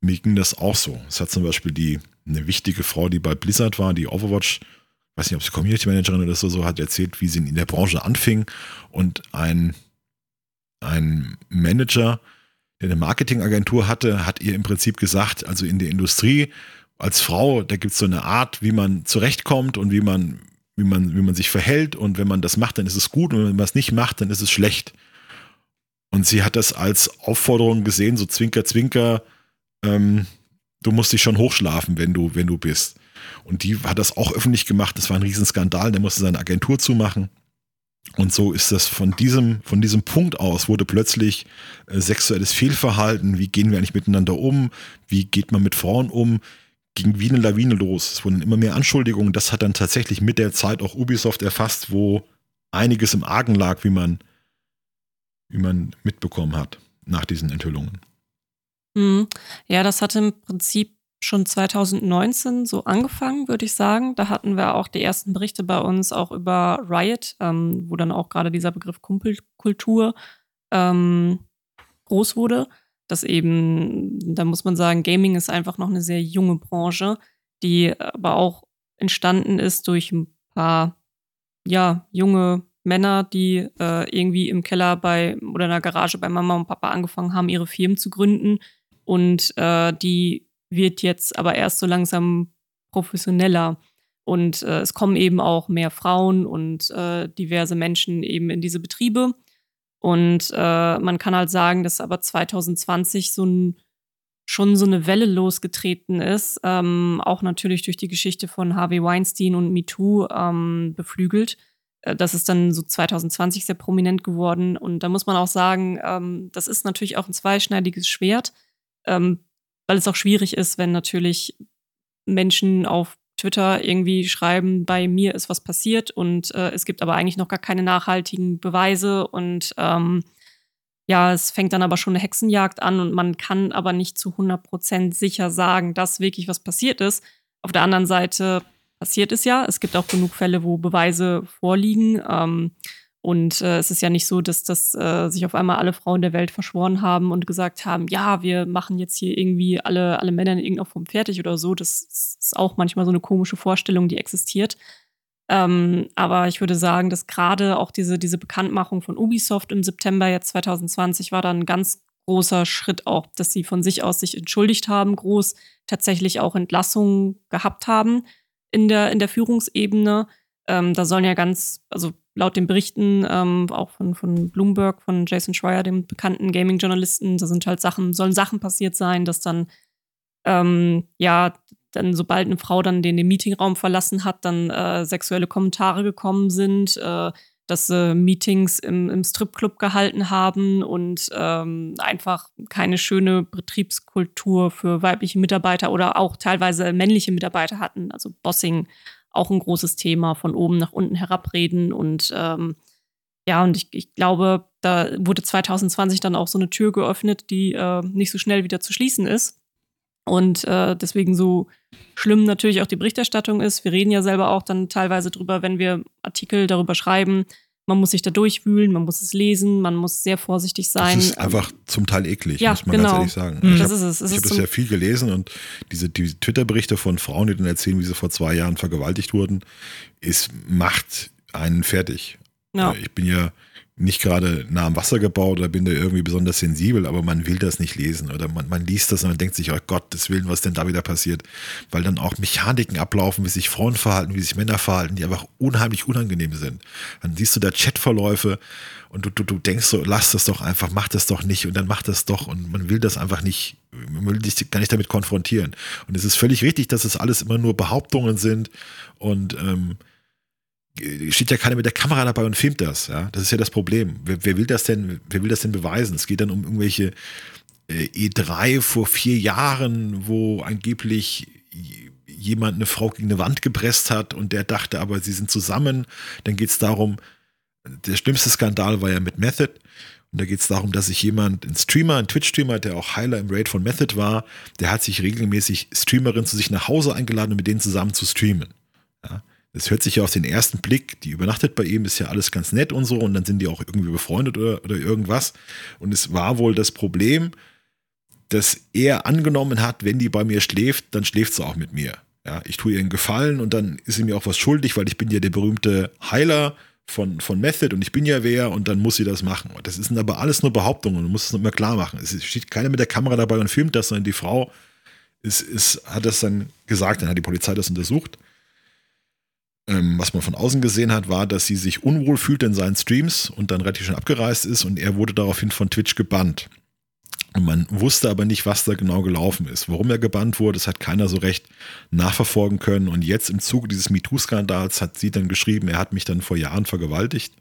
mir ging das auch so. Es hat zum Beispiel die, eine wichtige Frau, die bei Blizzard war, die Overwatch, weiß nicht, ob sie Community Managerin oder so, so hat erzählt, wie sie in der Branche anfing. Und ein, ein Manager, der eine Marketingagentur hatte, hat ihr im Prinzip gesagt, also in der Industrie als Frau, da gibt es so eine Art, wie man zurechtkommt und wie man, wie man, wie man sich verhält. Und wenn man das macht, dann ist es gut. Und wenn man es nicht macht, dann ist es schlecht. Und sie hat das als Aufforderung gesehen, so Zwinker, Zwinker, ähm, du musst dich schon hochschlafen, wenn du, wenn du bist. Und die hat das auch öffentlich gemacht. Das war ein Riesenskandal. Der musste seine Agentur zumachen. Und so ist das von diesem, von diesem Punkt aus wurde plötzlich äh, sexuelles Fehlverhalten. Wie gehen wir eigentlich miteinander um? Wie geht man mit Frauen um? Ging wie eine Lawine los. Es wurden immer mehr Anschuldigungen. Das hat dann tatsächlich mit der Zeit auch Ubisoft erfasst, wo einiges im Argen lag, wie man, wie man mitbekommen hat nach diesen Enthüllungen.
Mhm. Ja, das hat im Prinzip schon 2019 so angefangen, würde ich sagen. Da hatten wir auch die ersten Berichte bei uns auch über Riot, ähm, wo dann auch gerade dieser Begriff Kumpelkultur ähm, groß wurde. Das eben, da muss man sagen, Gaming ist einfach noch eine sehr junge Branche, die aber auch entstanden ist durch ein paar, ja, junge Männer, die äh, irgendwie im Keller bei oder in der Garage bei Mama und Papa angefangen haben, ihre Firmen zu gründen und äh, die wird jetzt aber erst so langsam professioneller. Und äh, es kommen eben auch mehr Frauen und äh, diverse Menschen eben in diese Betriebe. Und äh, man kann halt sagen, dass aber 2020 so ein, schon so eine Welle losgetreten ist, ähm, auch natürlich durch die Geschichte von Harvey Weinstein und MeToo ähm, beflügelt. Äh, das ist dann so 2020 sehr prominent geworden. Und da muss man auch sagen, ähm, das ist natürlich auch ein zweischneidiges Schwert ähm, weil es auch schwierig ist, wenn natürlich Menschen auf Twitter irgendwie schreiben, bei mir ist was passiert und äh, es gibt aber eigentlich noch gar keine nachhaltigen Beweise und ähm, ja, es fängt dann aber schon eine Hexenjagd an und man kann aber nicht zu 100% sicher sagen, dass wirklich was passiert ist. Auf der anderen Seite passiert es ja. Es gibt auch genug Fälle, wo Beweise vorliegen. Ähm, und äh, es ist ja nicht so, dass das äh, sich auf einmal alle Frauen der Welt verschworen haben und gesagt haben, ja, wir machen jetzt hier irgendwie alle, alle Männer in irgendeiner Form fertig oder so. Das ist auch manchmal so eine komische Vorstellung, die existiert. Ähm, aber ich würde sagen, dass gerade auch diese, diese Bekanntmachung von Ubisoft im September jetzt 2020 war dann ein ganz großer Schritt auch, dass sie von sich aus sich entschuldigt haben, groß tatsächlich auch Entlassungen gehabt haben in der, in der Führungsebene. Ähm, da sollen ja ganz, also laut den Berichten ähm, auch von, von Bloomberg, von Jason Schreier, dem bekannten Gaming-Journalisten, da sind halt Sachen, sollen Sachen passiert sein, dass dann, ähm, ja, dann sobald eine Frau dann den, den Meetingraum verlassen hat, dann äh, sexuelle Kommentare gekommen sind, äh, dass sie Meetings im, im Stripclub gehalten haben und ähm, einfach keine schöne Betriebskultur für weibliche Mitarbeiter oder auch teilweise männliche Mitarbeiter hatten, also Bossing auch ein großes Thema, von oben nach unten herabreden. Und ähm, ja, und ich, ich glaube, da wurde 2020 dann auch so eine Tür geöffnet, die äh, nicht so schnell wieder zu schließen ist. Und äh, deswegen so schlimm natürlich auch die Berichterstattung ist. Wir reden ja selber auch dann teilweise drüber, wenn wir Artikel darüber schreiben, man muss sich da durchwühlen, man muss es lesen, man muss sehr vorsichtig sein.
Das ist einfach zum Teil eklig,
ja,
muss man
genau.
ganz ehrlich sagen.
Mhm.
Ich
das
habe
es. es
hab das ja viel gelesen und diese, diese Twitter-Berichte von Frauen, die dann erzählen, wie sie vor zwei Jahren vergewaltigt wurden, es macht einen fertig.
Ja.
Ich bin ja nicht gerade nah am Wasser gebaut oder bin da irgendwie besonders sensibel, aber man will das nicht lesen oder man, man liest das und man denkt sich, oh Gott, das Willen, was denn da wieder passiert? Weil dann auch Mechaniken ablaufen, wie sich Frauen verhalten, wie sich Männer verhalten, die einfach unheimlich unangenehm sind. Dann siehst du da Chatverläufe und du, du, du denkst so, lass das doch einfach, mach das doch nicht und dann mach das doch und man will das einfach nicht, man will dich gar nicht damit konfrontieren. Und es ist völlig richtig, dass es alles immer nur Behauptungen sind und ähm, steht ja keiner mit der Kamera dabei und filmt das. Ja? Das ist ja das Problem. Wer, wer, will das denn, wer will das denn beweisen? Es geht dann um irgendwelche äh, E3 vor vier Jahren, wo angeblich jemand eine Frau gegen eine Wand gepresst hat und der dachte aber, sie sind zusammen. Dann geht es darum, der schlimmste Skandal war ja mit Method. Und da geht es darum, dass sich jemand, ein Streamer, ein Twitch-Streamer, der auch Heiler im Raid von Method war, der hat sich regelmäßig Streamerinnen zu sich nach Hause eingeladen, um mit denen zusammen zu streamen. Ja? Das hört sich ja auf den ersten Blick, die übernachtet bei ihm, ist ja alles ganz nett und so und dann sind die auch irgendwie befreundet oder, oder irgendwas. Und es war wohl das Problem, dass er angenommen hat, wenn die bei mir schläft, dann schläft sie auch mit mir. Ja, ich tue ihr einen Gefallen und dann ist sie mir auch was schuldig, weil ich bin ja der berühmte Heiler von, von Method und ich bin ja wer und dann muss sie das machen. Das sind aber alles nur Behauptungen und du musst es immer klar machen. Es steht keiner mit der Kamera dabei und filmt das, sondern die Frau ist, ist, hat das dann gesagt, dann hat die Polizei das untersucht. Ähm, was man von außen gesehen hat, war, dass sie sich unwohl fühlte in seinen Streams und dann relativ schnell abgereist ist und er wurde daraufhin von Twitch gebannt. Und man wusste aber nicht, was da genau gelaufen ist. Warum er gebannt wurde, das hat keiner so recht nachverfolgen können. Und jetzt im Zuge dieses MeToo-Skandals hat sie dann geschrieben, er hat mich dann vor Jahren vergewaltigt.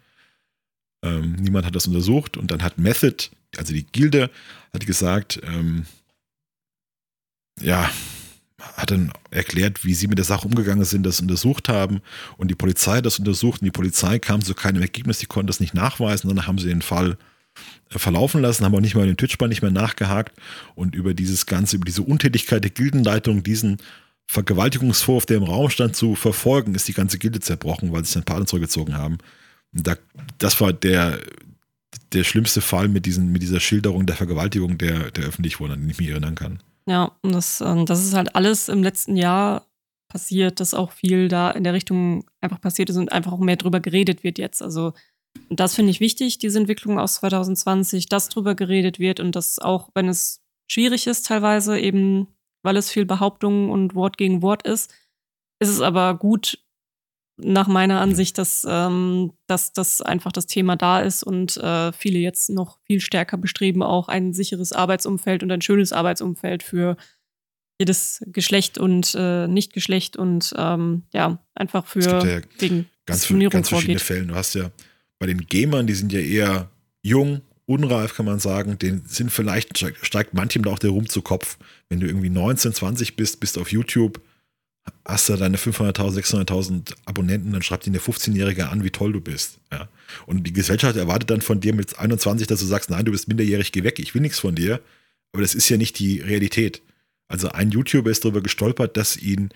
Ähm, niemand hat das untersucht. Und dann hat Method, also die Gilde, hat gesagt, ähm, ja, hat dann erklärt, wie sie mit der Sache umgegangen sind, das untersucht haben und die Polizei das untersucht und die Polizei kam zu keinem Ergebnis, die konnte das nicht nachweisen, dann haben sie den Fall verlaufen lassen, haben auch nicht mal den Twitch-Ball nicht mehr nachgehakt und über dieses Ganze, über diese Untätigkeit der Gildenleitung, diesen Vergewaltigungsvorwurf, der im Raum stand, zu verfolgen, ist die ganze Gilde zerbrochen, weil sich dann Partner zurückgezogen haben. Da, das war der, der schlimmste Fall mit, diesen, mit dieser Schilderung der Vergewaltigung, der, der öffentlich wurde, an den ich mich erinnern kann.
Ja, und das, ähm, das ist halt alles im letzten Jahr passiert, dass auch viel da in der Richtung einfach passiert ist und einfach auch mehr drüber geredet wird jetzt. Also das finde ich wichtig, diese Entwicklung aus 2020, dass drüber geredet wird und dass auch, wenn es schwierig ist, teilweise eben, weil es viel Behauptung und Wort gegen Wort ist, ist es aber gut, nach meiner Ansicht, dass, ähm, dass das einfach das Thema da ist und äh, viele jetzt noch viel stärker bestreben, auch ein sicheres Arbeitsumfeld und ein schönes Arbeitsumfeld für jedes Geschlecht und äh, Nicht-Geschlecht und ähm, ja, einfach für
ja wegen ganz, ganz verschiedene Fälle. Du hast ja bei den Gamern, die sind ja eher jung, unreif, kann man sagen, den sind vielleicht, steigt manchem da auch der Ruhm zu Kopf. Wenn du irgendwie 19, 20 bist, bist auf YouTube, hast du deine 500.000, 600.000 Abonnenten, dann schreibt ihn der 15-Jährige an, wie toll du bist. Ja. Und die Gesellschaft erwartet dann von dir mit 21, dass du sagst, nein, du bist minderjährig, geh weg, ich will nichts von dir. Aber das ist ja nicht die Realität. Also ein YouTuber ist darüber gestolpert, dass ihn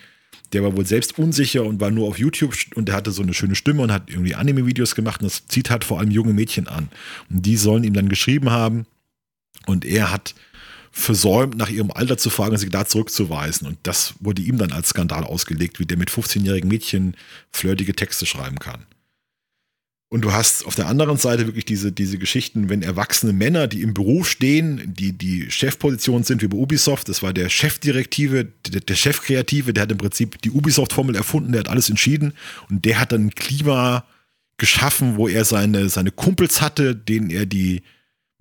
der war wohl selbst unsicher und war nur auf YouTube und der hatte so eine schöne Stimme und hat irgendwie Anime-Videos gemacht und das zieht halt vor allem junge Mädchen an. Und die sollen ihm dann geschrieben haben und er hat versäumt, nach ihrem Alter zu fragen und sie da zurückzuweisen. Und das wurde ihm dann als Skandal ausgelegt, wie der mit 15-jährigen Mädchen flirtige Texte schreiben kann. Und du hast auf der anderen Seite wirklich diese, diese Geschichten, wenn erwachsene Männer, die im Beruf stehen, die die Chefposition sind wie bei Ubisoft, das war der Chefdirektive, der, der Chefkreative, der hat im Prinzip die Ubisoft-Formel erfunden, der hat alles entschieden und der hat dann ein Klima geschaffen, wo er seine, seine Kumpels hatte, denen er die,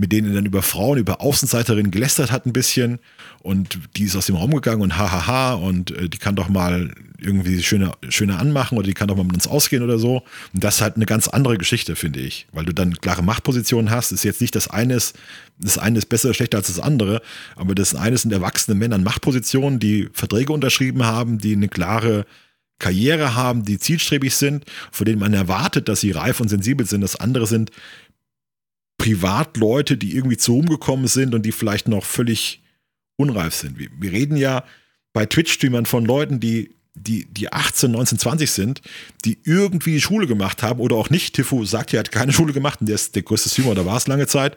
mit denen er dann über Frauen, über Außenseiterinnen gelästert hat ein bisschen und die ist aus dem Raum gegangen und hahaha und äh, die kann doch mal irgendwie schöner schöne anmachen oder die kann doch mal mit uns ausgehen oder so. Und das ist halt eine ganz andere Geschichte, finde ich, weil du dann klare Machtpositionen hast. Ist jetzt nicht das eine ist, das eine ist besser oder schlechter als das andere, aber das eine sind erwachsene Männer in Machtpositionen, die Verträge unterschrieben haben, die eine klare Karriere haben, die zielstrebig sind, von denen man erwartet, dass sie reif und sensibel sind. Das andere sind Privatleute, die irgendwie zu umgekommen sind und die vielleicht noch völlig unreif sind. Wir, wir reden ja bei Twitch-Streamern von Leuten, die, die, die 18, 19, 20 sind, die irgendwie die Schule gemacht haben oder auch nicht. Tifu sagt, er hat keine Schule gemacht und der ist der größte Streamer, da war es lange Zeit.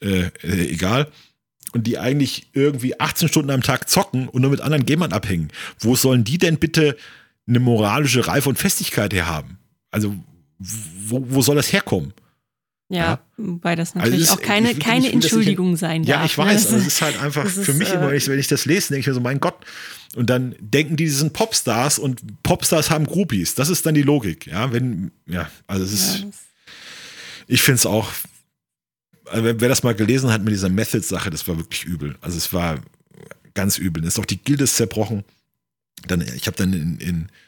Äh, äh, egal. Und die eigentlich irgendwie 18 Stunden am Tag zocken und nur mit anderen Gamern abhängen. Wo sollen die denn bitte eine moralische Reife und Festigkeit her haben? Also, wo, wo soll das herkommen?
Ja, ja, wobei das also natürlich also ist, auch keine, ich, keine ich, Entschuldigung ich, sein
darf. Ja, ich weiß, also es ist halt einfach für mich immer, wenn ich, wenn ich das lese, denke ich mir so, mein Gott. Und dann denken die, die sind Popstars und Popstars haben Groupies. Das ist dann die Logik, ja, wenn, ja, also es ist, ja, ich finde es auch, also wer das mal gelesen hat mit dieser Method-Sache, das war wirklich übel. Also es war ganz übel. Dann ist auch die Gilde zerbrochen. Dann, ich habe dann in, in äh,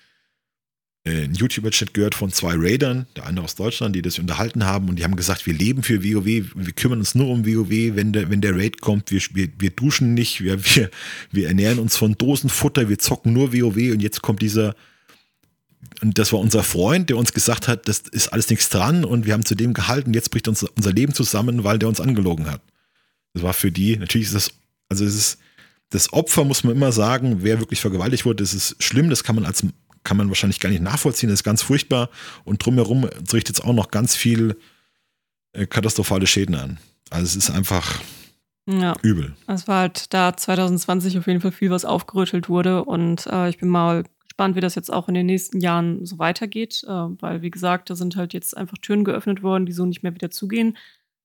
einen YouTuber-Chat gehört von zwei Raidern, der eine aus Deutschland, die das unterhalten haben und die haben gesagt, wir leben für WoW, wir kümmern uns nur um WoW, wenn der, wenn der Raid kommt, wir, wir, wir duschen nicht, wir, wir, wir ernähren uns von Dosenfutter, wir zocken nur WoW und jetzt kommt dieser, und das war unser Freund, der uns gesagt hat, das ist alles nichts dran und wir haben zu dem gehalten, jetzt bricht uns unser Leben zusammen, weil der uns angelogen hat. Das war für die, natürlich ist das, also es ist, das Opfer muss man immer sagen, wer wirklich vergewaltigt wurde, das ist schlimm, das kann man als kann man wahrscheinlich gar nicht nachvollziehen, das ist ganz furchtbar. Und drumherum richtet es auch noch ganz viel äh, katastrophale Schäden an. Also es ist einfach,
Ja.
Übel.
Es war halt da 2020 auf jeden Fall viel, was aufgerüttelt wurde. Und äh, ich bin mal gespannt, wie das jetzt auch in den nächsten Jahren so weitergeht. Äh, weil, wie gesagt, da sind halt jetzt einfach Türen geöffnet worden, die so nicht mehr wieder zugehen.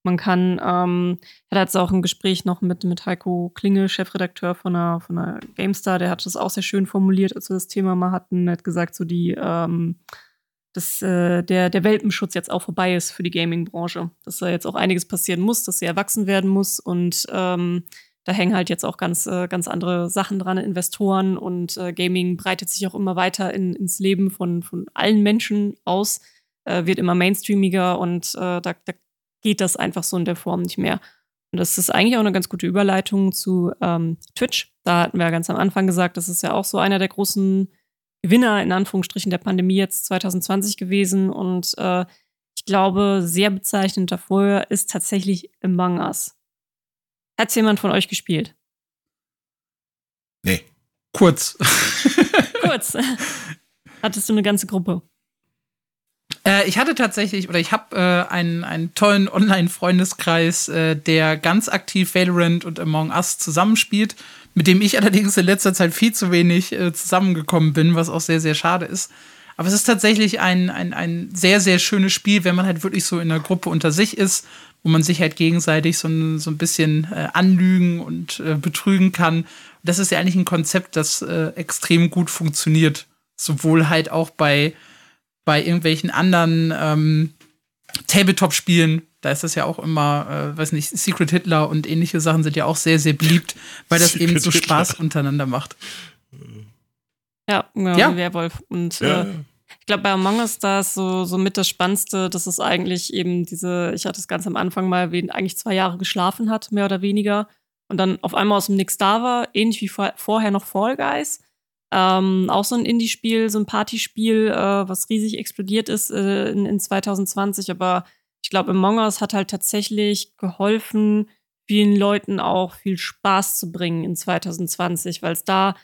Man kann, ähm, ich hatte jetzt auch ein Gespräch noch mit, mit Heiko Klinge, Chefredakteur von einer, von einer GameStar, der hat das auch sehr schön formuliert, als wir das Thema mal hatten. Er hat gesagt, so die, ähm, dass äh, der, der Welpenschutz jetzt auch vorbei ist für die Gaming-Branche. Dass da jetzt auch einiges passieren muss, dass sie erwachsen werden muss und ähm, da hängen halt jetzt auch ganz, äh, ganz andere Sachen dran, Investoren und äh, Gaming breitet sich auch immer weiter in, ins Leben von, von allen Menschen aus, äh, wird immer mainstreamiger und äh, da, da geht das einfach so in der Form nicht mehr. Und das ist eigentlich auch eine ganz gute Überleitung zu ähm, Twitch. Da hatten wir ja ganz am Anfang gesagt, das ist ja auch so einer der großen Gewinner in Anführungsstrichen der Pandemie jetzt 2020 gewesen. Und äh, ich glaube, sehr bezeichnend davor ist tatsächlich Among Us. Hat jemand von euch gespielt?
Nee.
Kurz.
Kurz. Hattest du eine ganze Gruppe?
Äh, ich hatte tatsächlich, oder ich habe äh, einen, einen tollen Online-Freundeskreis, äh, der ganz aktiv Valorant und Among Us zusammenspielt, mit dem ich allerdings in letzter Zeit viel zu wenig äh, zusammengekommen bin, was auch sehr, sehr schade ist. Aber es ist tatsächlich ein, ein, ein sehr, sehr schönes Spiel, wenn man halt wirklich so in einer Gruppe unter sich ist, wo man sich halt gegenseitig so ein, so ein bisschen äh, anlügen und äh, betrügen kann. Das ist ja eigentlich ein Konzept, das äh, extrem gut funktioniert. Sowohl halt auch bei bei irgendwelchen anderen ähm, Tabletop-Spielen, da ist das ja auch immer, äh, weiß nicht, Secret Hitler und ähnliche Sachen sind ja auch sehr, sehr beliebt, weil das Secret eben so Hitler. Spaß untereinander macht.
Ja, genau, ja. Werwolf. Und ja. äh, ich glaube, bei Among Us da ist so, so mit das Spannendste, dass es eigentlich eben diese, ich hatte es ganz am Anfang mal erwähnt, eigentlich zwei Jahre geschlafen hat, mehr oder weniger. Und dann auf einmal aus dem Nix da war, ähnlich wie vor, vorher noch Fall Guys. Ähm, auch so ein Indie-Spiel, so ein Partyspiel, äh, was riesig explodiert ist äh, in, in 2020. Aber ich glaube, Among Us hat halt tatsächlich geholfen, vielen Leuten auch viel Spaß zu bringen in 2020, weil es da,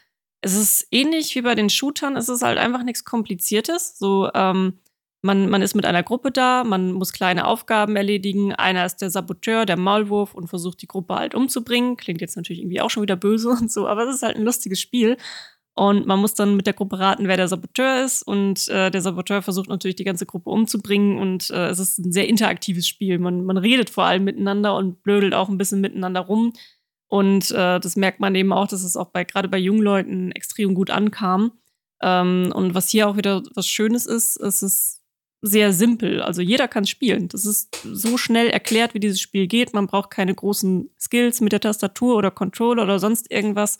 es ist ähnlich wie bei den Shootern, es ist halt einfach nichts Kompliziertes. So, ähm, man, man ist mit einer Gruppe da, man muss kleine Aufgaben erledigen. Einer ist der Saboteur, der Maulwurf und versucht die Gruppe halt umzubringen. Klingt jetzt natürlich irgendwie auch schon wieder böse und so, aber es ist halt ein lustiges Spiel. Und man muss dann mit der Gruppe raten, wer der Saboteur ist. Und äh, der Saboteur versucht natürlich die ganze Gruppe umzubringen. Und äh, es ist ein sehr interaktives Spiel. Man, man redet vor allem miteinander und blödelt auch ein bisschen miteinander rum. Und äh, das merkt man eben auch, dass es auch bei gerade bei jungen Leuten extrem gut ankam. Ähm, und was hier auch wieder was Schönes ist, es ist sehr simpel. Also jeder kann spielen. Das ist so schnell erklärt, wie dieses Spiel geht. Man braucht keine großen Skills mit der Tastatur oder Controller oder sonst irgendwas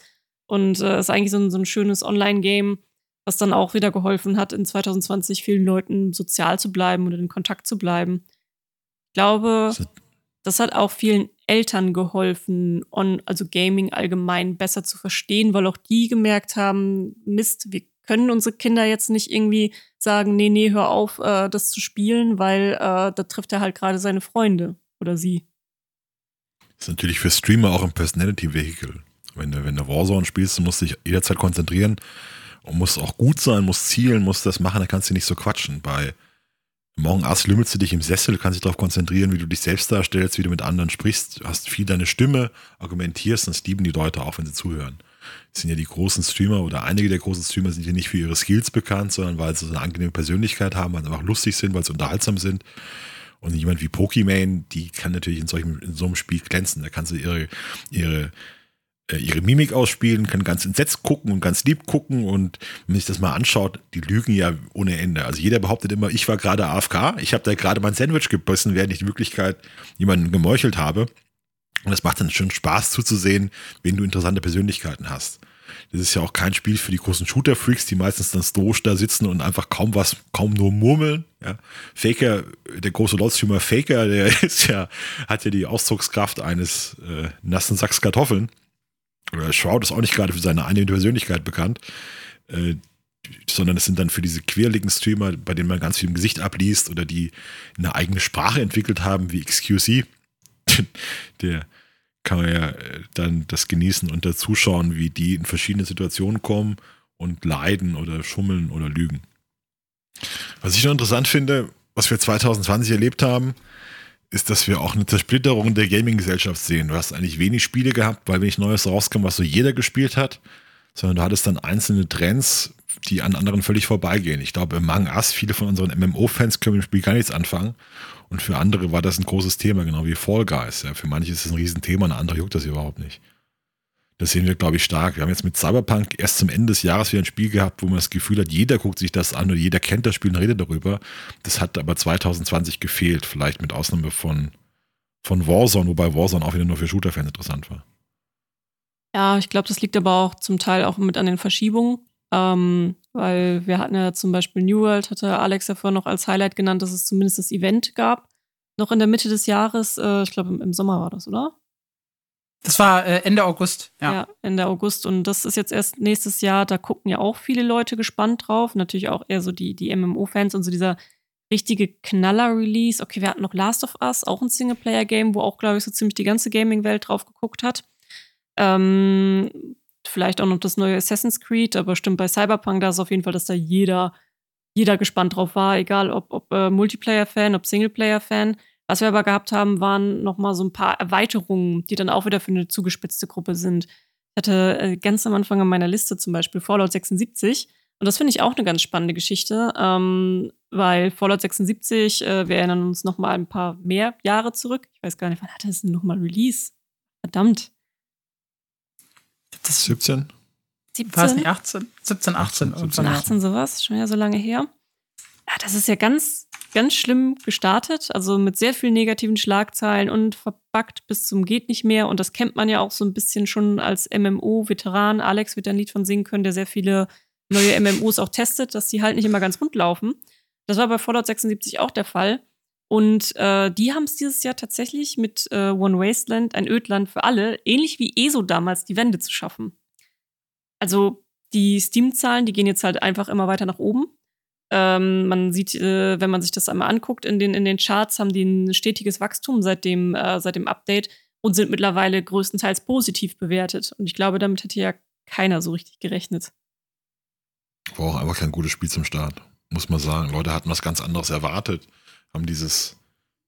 und äh, ist eigentlich so ein, so ein schönes Online-Game, was dann auch wieder geholfen hat, in 2020 vielen Leuten sozial zu bleiben und in Kontakt zu bleiben. Ich glaube, das hat auch vielen Eltern geholfen, on, also Gaming allgemein besser zu verstehen, weil auch die gemerkt haben, Mist, wir können unsere Kinder jetzt nicht irgendwie sagen, nee, nee, hör auf, äh, das zu spielen, weil äh, da trifft er halt gerade seine Freunde oder sie.
Das ist natürlich für Streamer auch ein Personality-Vehicle. Wenn du, wenn du Warzone spielst, du musst dich jederzeit konzentrieren und musst auch gut sein, musst zielen, musst das machen, dann kannst du nicht so quatschen. Bei Morgen Us lümmelst du dich im Sessel, kannst dich darauf konzentrieren, wie du dich selbst darstellst, wie du mit anderen sprichst, hast viel deine Stimme, argumentierst und das lieben die Leute auch, wenn sie zuhören. Das sind ja die großen Streamer oder einige der großen Streamer sind ja nicht für ihre Skills bekannt, sondern weil sie so eine angenehme Persönlichkeit haben, weil sie einfach lustig sind, weil sie unterhaltsam sind. Und jemand wie Pokimane, die kann natürlich in, solchen, in so einem Spiel glänzen. Da kannst du ihre, ihre ihre Mimik ausspielen, können ganz entsetzt gucken und ganz lieb gucken und wenn man sich das mal anschaut, die lügen ja ohne Ende. Also jeder behauptet immer, ich war gerade AFK, ich habe da gerade mein Sandwich gebissen, während ich die Wirklichkeit jemanden gemeuchelt habe. Und es macht dann schon Spaß zuzusehen, wenn du interessante Persönlichkeiten hast. Das ist ja auch kein Spiel für die großen Shooter-Freaks, die meistens dann stoisch da sitzen und einfach kaum was, kaum nur murmeln. Ja. Faker, der große LOL-Streamer Faker, der ist ja, hat ja die Ausdruckskraft eines äh, nassen Sacks Kartoffeln Shroud ist auch nicht gerade für seine angenehme Persönlichkeit bekannt, äh, sondern es sind dann für diese quirligen Streamer, bei denen man ganz viel im Gesicht abliest oder die eine eigene Sprache entwickelt haben, wie XQC. Der kann man ja äh, dann das genießen und dazuschauen, wie die in verschiedene Situationen kommen und leiden oder schummeln oder lügen. Was ich noch interessant finde, was wir 2020 erlebt haben, ist, dass wir auch eine Zersplitterung der Gaming-Gesellschaft sehen. Du hast eigentlich wenig Spiele gehabt, weil wenig Neues rauskam, was so jeder gespielt hat, sondern du hattest dann einzelne Trends, die an anderen völlig vorbeigehen. Ich glaube, Among Us, viele von unseren MMO-Fans können mit dem Spiel gar nichts anfangen. Und für andere war das ein großes Thema, genau wie Fall Guys. Ja, für manche ist es ein Riesenthema, und andere juckt das überhaupt nicht. Das sehen wir, glaube ich, stark. Wir haben jetzt mit Cyberpunk erst zum Ende des Jahres wieder ein Spiel gehabt, wo man das Gefühl hat, jeder guckt sich das an und jeder kennt das Spiel und redet darüber. Das hat aber 2020 gefehlt, vielleicht mit Ausnahme von, von Warzone, wobei Warzone auch wieder nur für Shooter-Fans interessant war.
Ja, ich glaube, das liegt aber auch zum Teil auch mit an den Verschiebungen. Ähm, weil wir hatten ja zum Beispiel New World, hatte Alex ja vorhin noch als Highlight genannt, dass es zumindest das Event gab. Noch in der Mitte des Jahres, äh, ich glaube im, im Sommer war das, oder?
Das war äh, Ende August, ja.
Ja, Ende August. Und das ist jetzt erst nächstes Jahr. Da gucken ja auch viele Leute gespannt drauf. Natürlich auch eher so die, die MMO-Fans und so dieser richtige Knaller-Release. Okay, wir hatten noch Last of Us, auch ein Singleplayer-Game, wo auch, glaube ich, so ziemlich die ganze Gaming-Welt drauf geguckt hat. Ähm, vielleicht auch noch das neue Assassin's Creed, aber stimmt bei Cyberpunk, da ist auf jeden Fall, dass da jeder, jeder gespannt drauf war, egal ob, ob äh, Multiplayer-Fan, ob Singleplayer-Fan. Was wir aber gehabt haben, waren noch mal so ein paar Erweiterungen, die dann auch wieder für eine zugespitzte Gruppe sind. Ich hatte äh, ganz am Anfang an meiner Liste zum Beispiel Fallout 76. Und das finde ich auch eine ganz spannende Geschichte, ähm, weil Fallout 76, äh, wir erinnern uns noch mal ein paar mehr Jahre zurück. Ich weiß gar nicht, wann hatte es denn noch mal Release? Verdammt.
Das 17?
17? War es nicht 18? 17, 18.
17, 18 sowas, schon ja so lange her. Ja, das ist ja ganz ganz schlimm gestartet, also mit sehr vielen negativen Schlagzeilen und verbuggt bis zum geht nicht mehr. Und das kennt man ja auch so ein bisschen schon als MMO-Veteran. Alex wird ein Lied von singen können, der sehr viele neue MMOs auch testet, dass die halt nicht immer ganz rund laufen. Das war bei Fallout 76 auch der Fall. Und äh, die haben es dieses Jahr tatsächlich mit äh, One Wasteland, ein Ödland für alle, ähnlich wie ESO damals, die Wende zu schaffen. Also die Steam-Zahlen, die gehen jetzt halt einfach immer weiter nach oben. Ähm, man sieht, äh, wenn man sich das einmal anguckt, in den, in den Charts haben die ein stetiges Wachstum seit dem, äh, seit dem Update und sind mittlerweile größtenteils positiv bewertet. Und ich glaube, damit hätte ja keiner so richtig gerechnet.
War auch einfach kein gutes Spiel zum Start, muss man sagen. Leute hatten was ganz anderes erwartet, haben dieses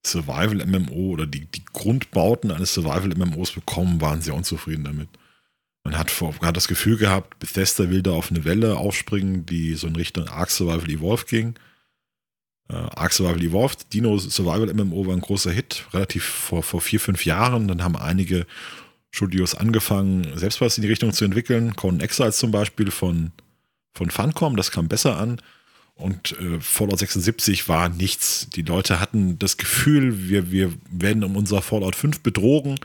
Survival-MMO oder die, die Grundbauten eines Survival-MMOs bekommen, waren sehr unzufrieden damit. Man hat, vor, hat das Gefühl gehabt, Bethesda will da auf eine Welle aufspringen, die so in Richtung Ark Survival Evolved ging. Äh, Ark Survival Evolved, Dino Survival MMO war ein großer Hit, relativ vor, vor vier, fünf Jahren. Dann haben einige Studios angefangen, selbst was in die Richtung zu entwickeln. Conan Exiles zum Beispiel von, von Funcom, das kam besser an. Und äh, Fallout 76 war nichts. Die Leute hatten das Gefühl, wir, wir werden um unser Fallout 5 betrogen.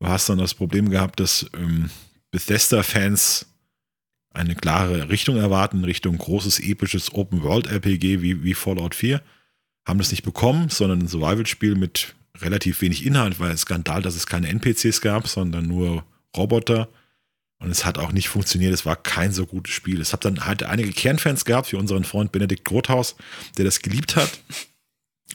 Du hast dann das Problem gehabt, dass ähm, Bethesda-Fans eine klare Richtung erwarten, Richtung großes, episches Open-World-RPG wie, wie Fallout 4. Haben das nicht bekommen, sondern ein Survival-Spiel mit relativ wenig Inhalt, weil es Skandal, dass es keine NPCs gab, sondern nur Roboter. Und es hat auch nicht funktioniert. Es war kein so gutes Spiel. Es hat dann halt einige Kernfans gehabt, wie unseren Freund Benedikt Grothaus, der das geliebt hat.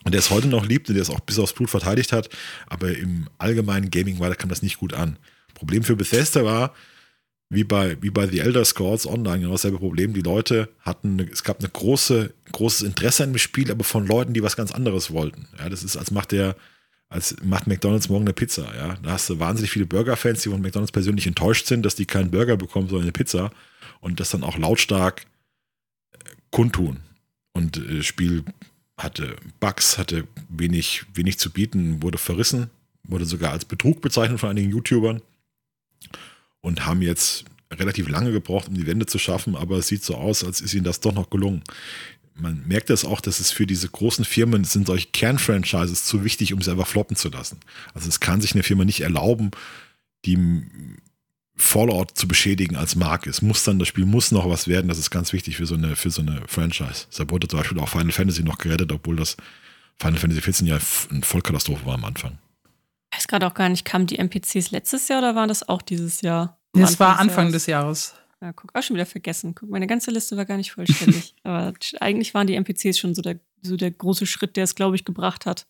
Und der es heute noch liebt und der es auch bis aufs Blut verteidigt hat. Aber im allgemeinen Gaming war, kam das nicht gut an. Problem für Bethesda war, wie bei, wie bei The Elder Scrolls Online, genau dasselbe Problem. Die Leute hatten, es gab eine große, großes Interesse an dem Spiel, aber von Leuten, die was ganz anderes wollten. Ja, das ist, als macht der, als macht McDonalds morgen eine Pizza. Ja, da hast du wahnsinnig viele Burger-Fans, die von McDonalds persönlich enttäuscht sind, dass die keinen Burger bekommen, sondern eine Pizza und das dann auch lautstark äh, kundtun. Und das äh, Spiel hatte Bugs, hatte wenig, wenig zu bieten, wurde verrissen, wurde sogar als Betrug bezeichnet von einigen YouTubern und haben jetzt relativ lange gebraucht, um die Wende zu schaffen, aber es sieht so aus, als ist ihnen das doch noch gelungen. Man merkt es auch, dass es für diese großen Firmen sind solche Kernfranchises zu wichtig, um sie einfach floppen zu lassen. Also es kann sich eine Firma nicht erlauben, die Fallout zu beschädigen als Marke. Es muss dann, das Spiel muss noch was werden, das ist ganz wichtig für so eine, für so eine Franchise. Da wurde zum Beispiel auch Final Fantasy noch gerettet, obwohl das Final Fantasy 14 ja eine Vollkatastrophe war am Anfang.
Ich weiß gerade auch gar nicht, kamen die NPCs letztes Jahr oder waren das auch dieses Jahr?
Das war Anfang des Jahres.
Ja, guck, auch schon wieder vergessen. Guck, meine ganze Liste war gar nicht vollständig. Aber eigentlich waren die NPCs schon so der, so der große Schritt, der es, glaube ich, gebracht hat.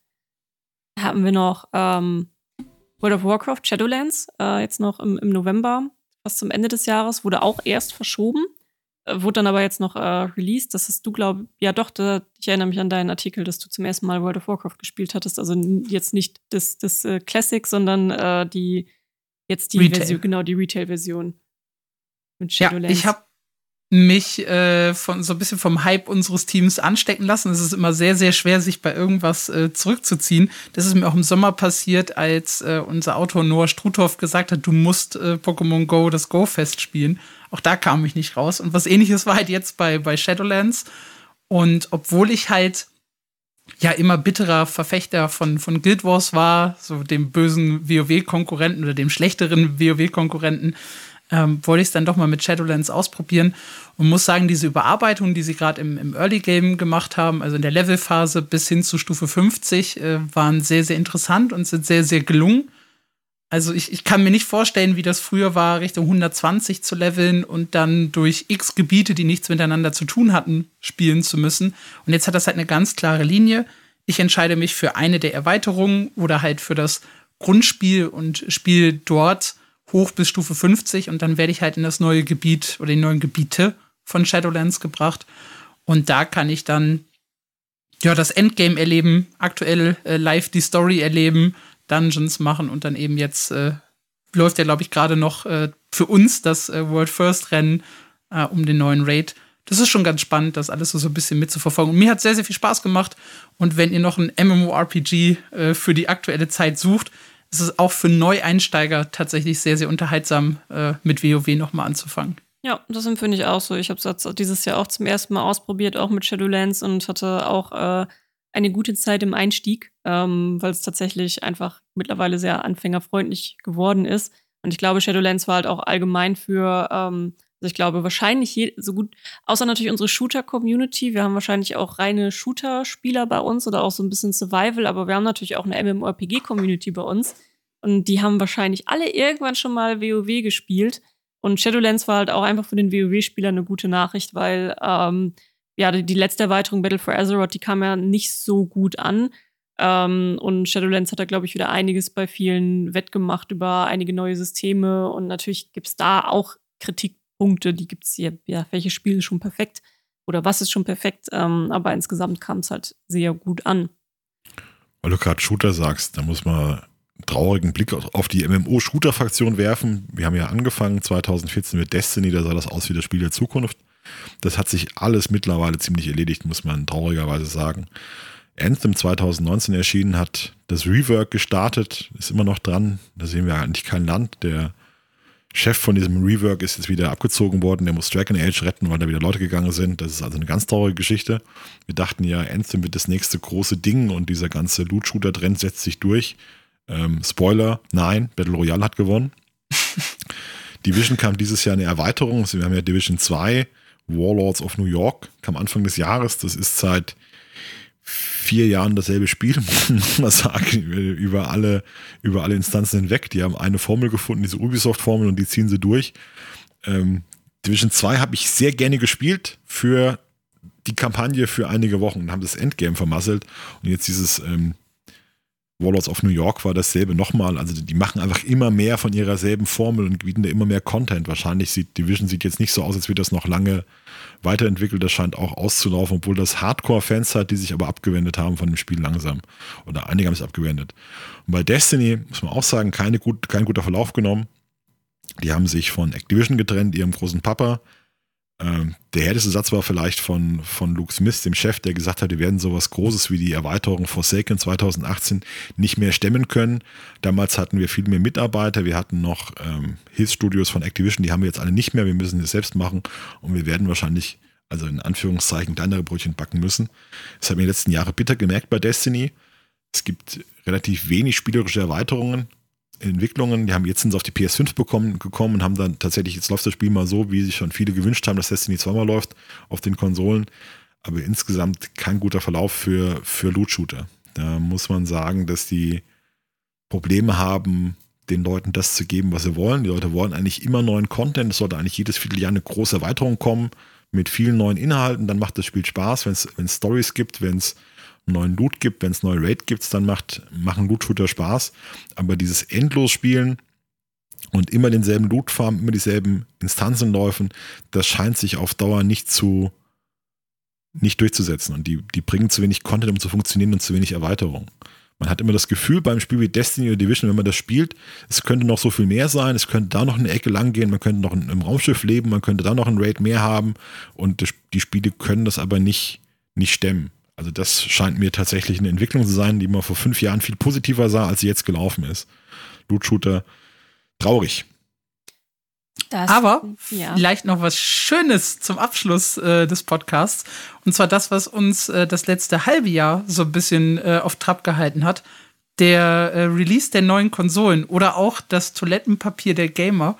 Da hatten wir noch ähm, World of Warcraft Shadowlands, äh, jetzt noch im, im November, fast zum Ende des Jahres, wurde auch erst verschoben. Äh, wurde dann aber jetzt noch äh, released. Das hast du, glaube ja doch, da, ich erinnere mich an deinen Artikel, dass du zum ersten Mal World of Warcraft gespielt hattest. Also jetzt nicht das, das äh, Classic, sondern äh, die jetzt die
Retail.
Version, genau, die Retail-Version.
Ja, ich habe mich äh, von so ein bisschen vom Hype unseres Teams anstecken lassen. Es ist immer sehr, sehr schwer, sich bei irgendwas äh, zurückzuziehen. Das ist mir auch im Sommer passiert, als äh, unser Autor Noah Struthoff gesagt hat, du musst äh, Pokémon Go das Go-Fest spielen. Auch da kam ich nicht raus. Und was ähnliches war halt jetzt bei, bei Shadowlands. Und obwohl ich halt ja immer bitterer Verfechter von, von Guild Wars war, so dem bösen WoW-Konkurrenten oder dem schlechteren WoW-Konkurrenten, ähm, wollte ich es dann doch mal mit Shadowlands ausprobieren und muss sagen, diese Überarbeitung, die sie gerade im, im Early Game gemacht haben, also in der Levelphase bis hin zu Stufe 50, äh, waren sehr, sehr interessant und sind sehr, sehr gelungen. Also ich, ich kann mir nicht vorstellen, wie das früher war, Richtung 120 zu leveln und dann durch x Gebiete, die nichts miteinander zu tun hatten, spielen zu müssen. Und jetzt hat das halt eine ganz klare Linie. Ich entscheide mich für eine der Erweiterungen oder halt für das Grundspiel und spiele dort hoch bis Stufe 50 und dann werde ich halt in das neue Gebiet oder die neuen Gebiete von Shadowlands gebracht. Und da kann ich dann ja das Endgame erleben, aktuell äh, live die Story erleben, Dungeons machen und dann eben jetzt äh, läuft ja, glaube ich, gerade noch äh, für uns das äh, World First Rennen äh, um den neuen Raid. Das ist schon ganz spannend, das alles so, so ein bisschen mitzuverfolgen. Und mir hat sehr, sehr viel Spaß gemacht. Und wenn ihr noch ein MMORPG äh, für die aktuelle Zeit sucht, ist es auch für Neueinsteiger tatsächlich sehr, sehr unterhaltsam, äh, mit WoW nochmal anzufangen.
Ja, das empfinde ich auch so. Ich habe es dieses Jahr auch zum ersten Mal ausprobiert, auch mit Shadowlands und hatte auch eine gute Zeit im Einstieg, ähm, weil es tatsächlich einfach mittlerweile sehr anfängerfreundlich geworden ist. Und ich glaube, Shadowlands war halt auch allgemein für, ähm, also ich glaube, wahrscheinlich so gut, außer natürlich unsere Shooter-Community. Wir haben wahrscheinlich auch reine Shooter-Spieler bei uns oder auch so ein bisschen Survival, aber wir haben natürlich auch eine MMORPG-Community bei uns. Und die haben wahrscheinlich alle irgendwann schon mal WoW gespielt. Und Shadowlands war halt auch einfach für den WoW-Spieler eine gute Nachricht, weil ähm, ja, die, letzte Erweiterung Battle for Azeroth, die kam ja nicht so gut an. Ähm, und Shadowlands hat da, glaube ich, wieder einiges bei vielen wettgemacht über einige neue Systeme. Und natürlich gibt es da auch Kritikpunkte, die gibt es hier. Ja, welches Spiel ist schon perfekt oder was ist schon perfekt? Ähm, aber insgesamt kam es halt sehr gut an.
Weil du gerade Shooter sagst, da muss man einen traurigen Blick auf die MMO-Shooter-Fraktion werfen. Wir haben ja angefangen 2014 mit Destiny, da sah das aus wie das Spiel der Zukunft. Das hat sich alles mittlerweile ziemlich erledigt, muss man traurigerweise sagen. Anthem 2019 erschienen, hat das Rework gestartet, ist immer noch dran. Da sehen wir eigentlich kein Land. Der Chef von diesem Rework ist jetzt wieder abgezogen worden. Der muss Dragon Age retten, weil da wieder Leute gegangen sind. Das ist also eine ganz traurige Geschichte. Wir dachten ja, Anthem wird das nächste große Ding und dieser ganze Loot-Shooter-Trend setzt sich durch. Ähm, Spoiler, nein, Battle Royale hat gewonnen. Division kam dieses Jahr eine Erweiterung. Wir haben ja Division 2 Warlords of New York, kam Anfang des Jahres. Das ist seit vier Jahren dasselbe Spiel, muss man sagen, über alle, über alle Instanzen hinweg. Die haben eine Formel gefunden, diese Ubisoft-Formel, und die ziehen sie durch. Ähm, Division 2 habe ich sehr gerne gespielt für die Kampagne für einige Wochen und haben das Endgame vermasselt. Und jetzt dieses ähm, Warlords of New York war dasselbe nochmal. Also die machen einfach immer mehr von ihrer selben Formel und bieten da immer mehr Content. Wahrscheinlich sieht Division sieht jetzt nicht so aus, als wird das noch lange weiterentwickelt. Das scheint auch auszulaufen, obwohl das Hardcore-Fans hat, die sich aber abgewendet haben von dem Spiel langsam. Oder einige haben sich abgewendet. Und bei Destiny muss man auch sagen, keine gut, kein guter Verlauf genommen. Die haben sich von Activision getrennt, ihrem großen Papa. Ähm, der härteste Satz war vielleicht von, von Luke Smith, dem Chef, der gesagt hat, wir werden sowas Großes wie die Erweiterung Forsaken 2018 nicht mehr stemmen können. Damals hatten wir viel mehr Mitarbeiter, wir hatten noch ähm, Hilfsstudios von Activision, die haben wir jetzt alle nicht mehr, wir müssen es selbst machen und wir werden wahrscheinlich, also in Anführungszeichen, kleinere Brötchen backen müssen. Das haben wir in den letzten Jahren bitter gemerkt bei Destiny. Es gibt relativ wenig spielerische Erweiterungen. Entwicklungen. Die haben jetzt sind sie auf die PS5 bekommen, gekommen und haben dann tatsächlich, jetzt läuft das Spiel mal so, wie sich schon viele gewünscht haben, dass Destiny zweimal läuft auf den Konsolen. Aber insgesamt kein guter Verlauf für, für Loot-Shooter. Da muss man sagen, dass die Probleme haben, den Leuten das zu geben, was sie wollen. Die Leute wollen eigentlich immer neuen Content. Es sollte eigentlich jedes Vierteljahr eine große Erweiterung kommen mit vielen neuen Inhalten. Dann macht das Spiel Spaß, wenn es Stories gibt, wenn es neuen Loot gibt, wenn es neue Raid gibt, dann macht, machen Loot-Shooter Spaß. Aber dieses Endlos-Spielen, und immer denselben Lootfarm, immer dieselben Instanzen laufen, das scheint sich auf Dauer nicht zu nicht durchzusetzen. Und die, die bringen zu wenig Content, um zu funktionieren und zu wenig Erweiterung. Man hat immer das Gefühl beim Spiel wie Destiny oder Division, wenn man das spielt, es könnte noch so viel mehr sein, es könnte da noch eine Ecke lang gehen, man könnte noch im Raumschiff leben, man könnte da noch ein Raid mehr haben und die Spiele können das aber nicht, nicht stemmen. Also das scheint mir tatsächlich eine Entwicklung zu sein, die man vor fünf Jahren viel positiver sah, als sie jetzt gelaufen ist. Loot-Shooter, traurig.
Das, Aber ja. vielleicht noch was Schönes zum Abschluss äh, des Podcasts. Und zwar das, was uns äh, das letzte halbe Jahr so ein bisschen äh, auf Trab gehalten hat. Der äh, Release der neuen Konsolen oder auch das Toilettenpapier der Gamer,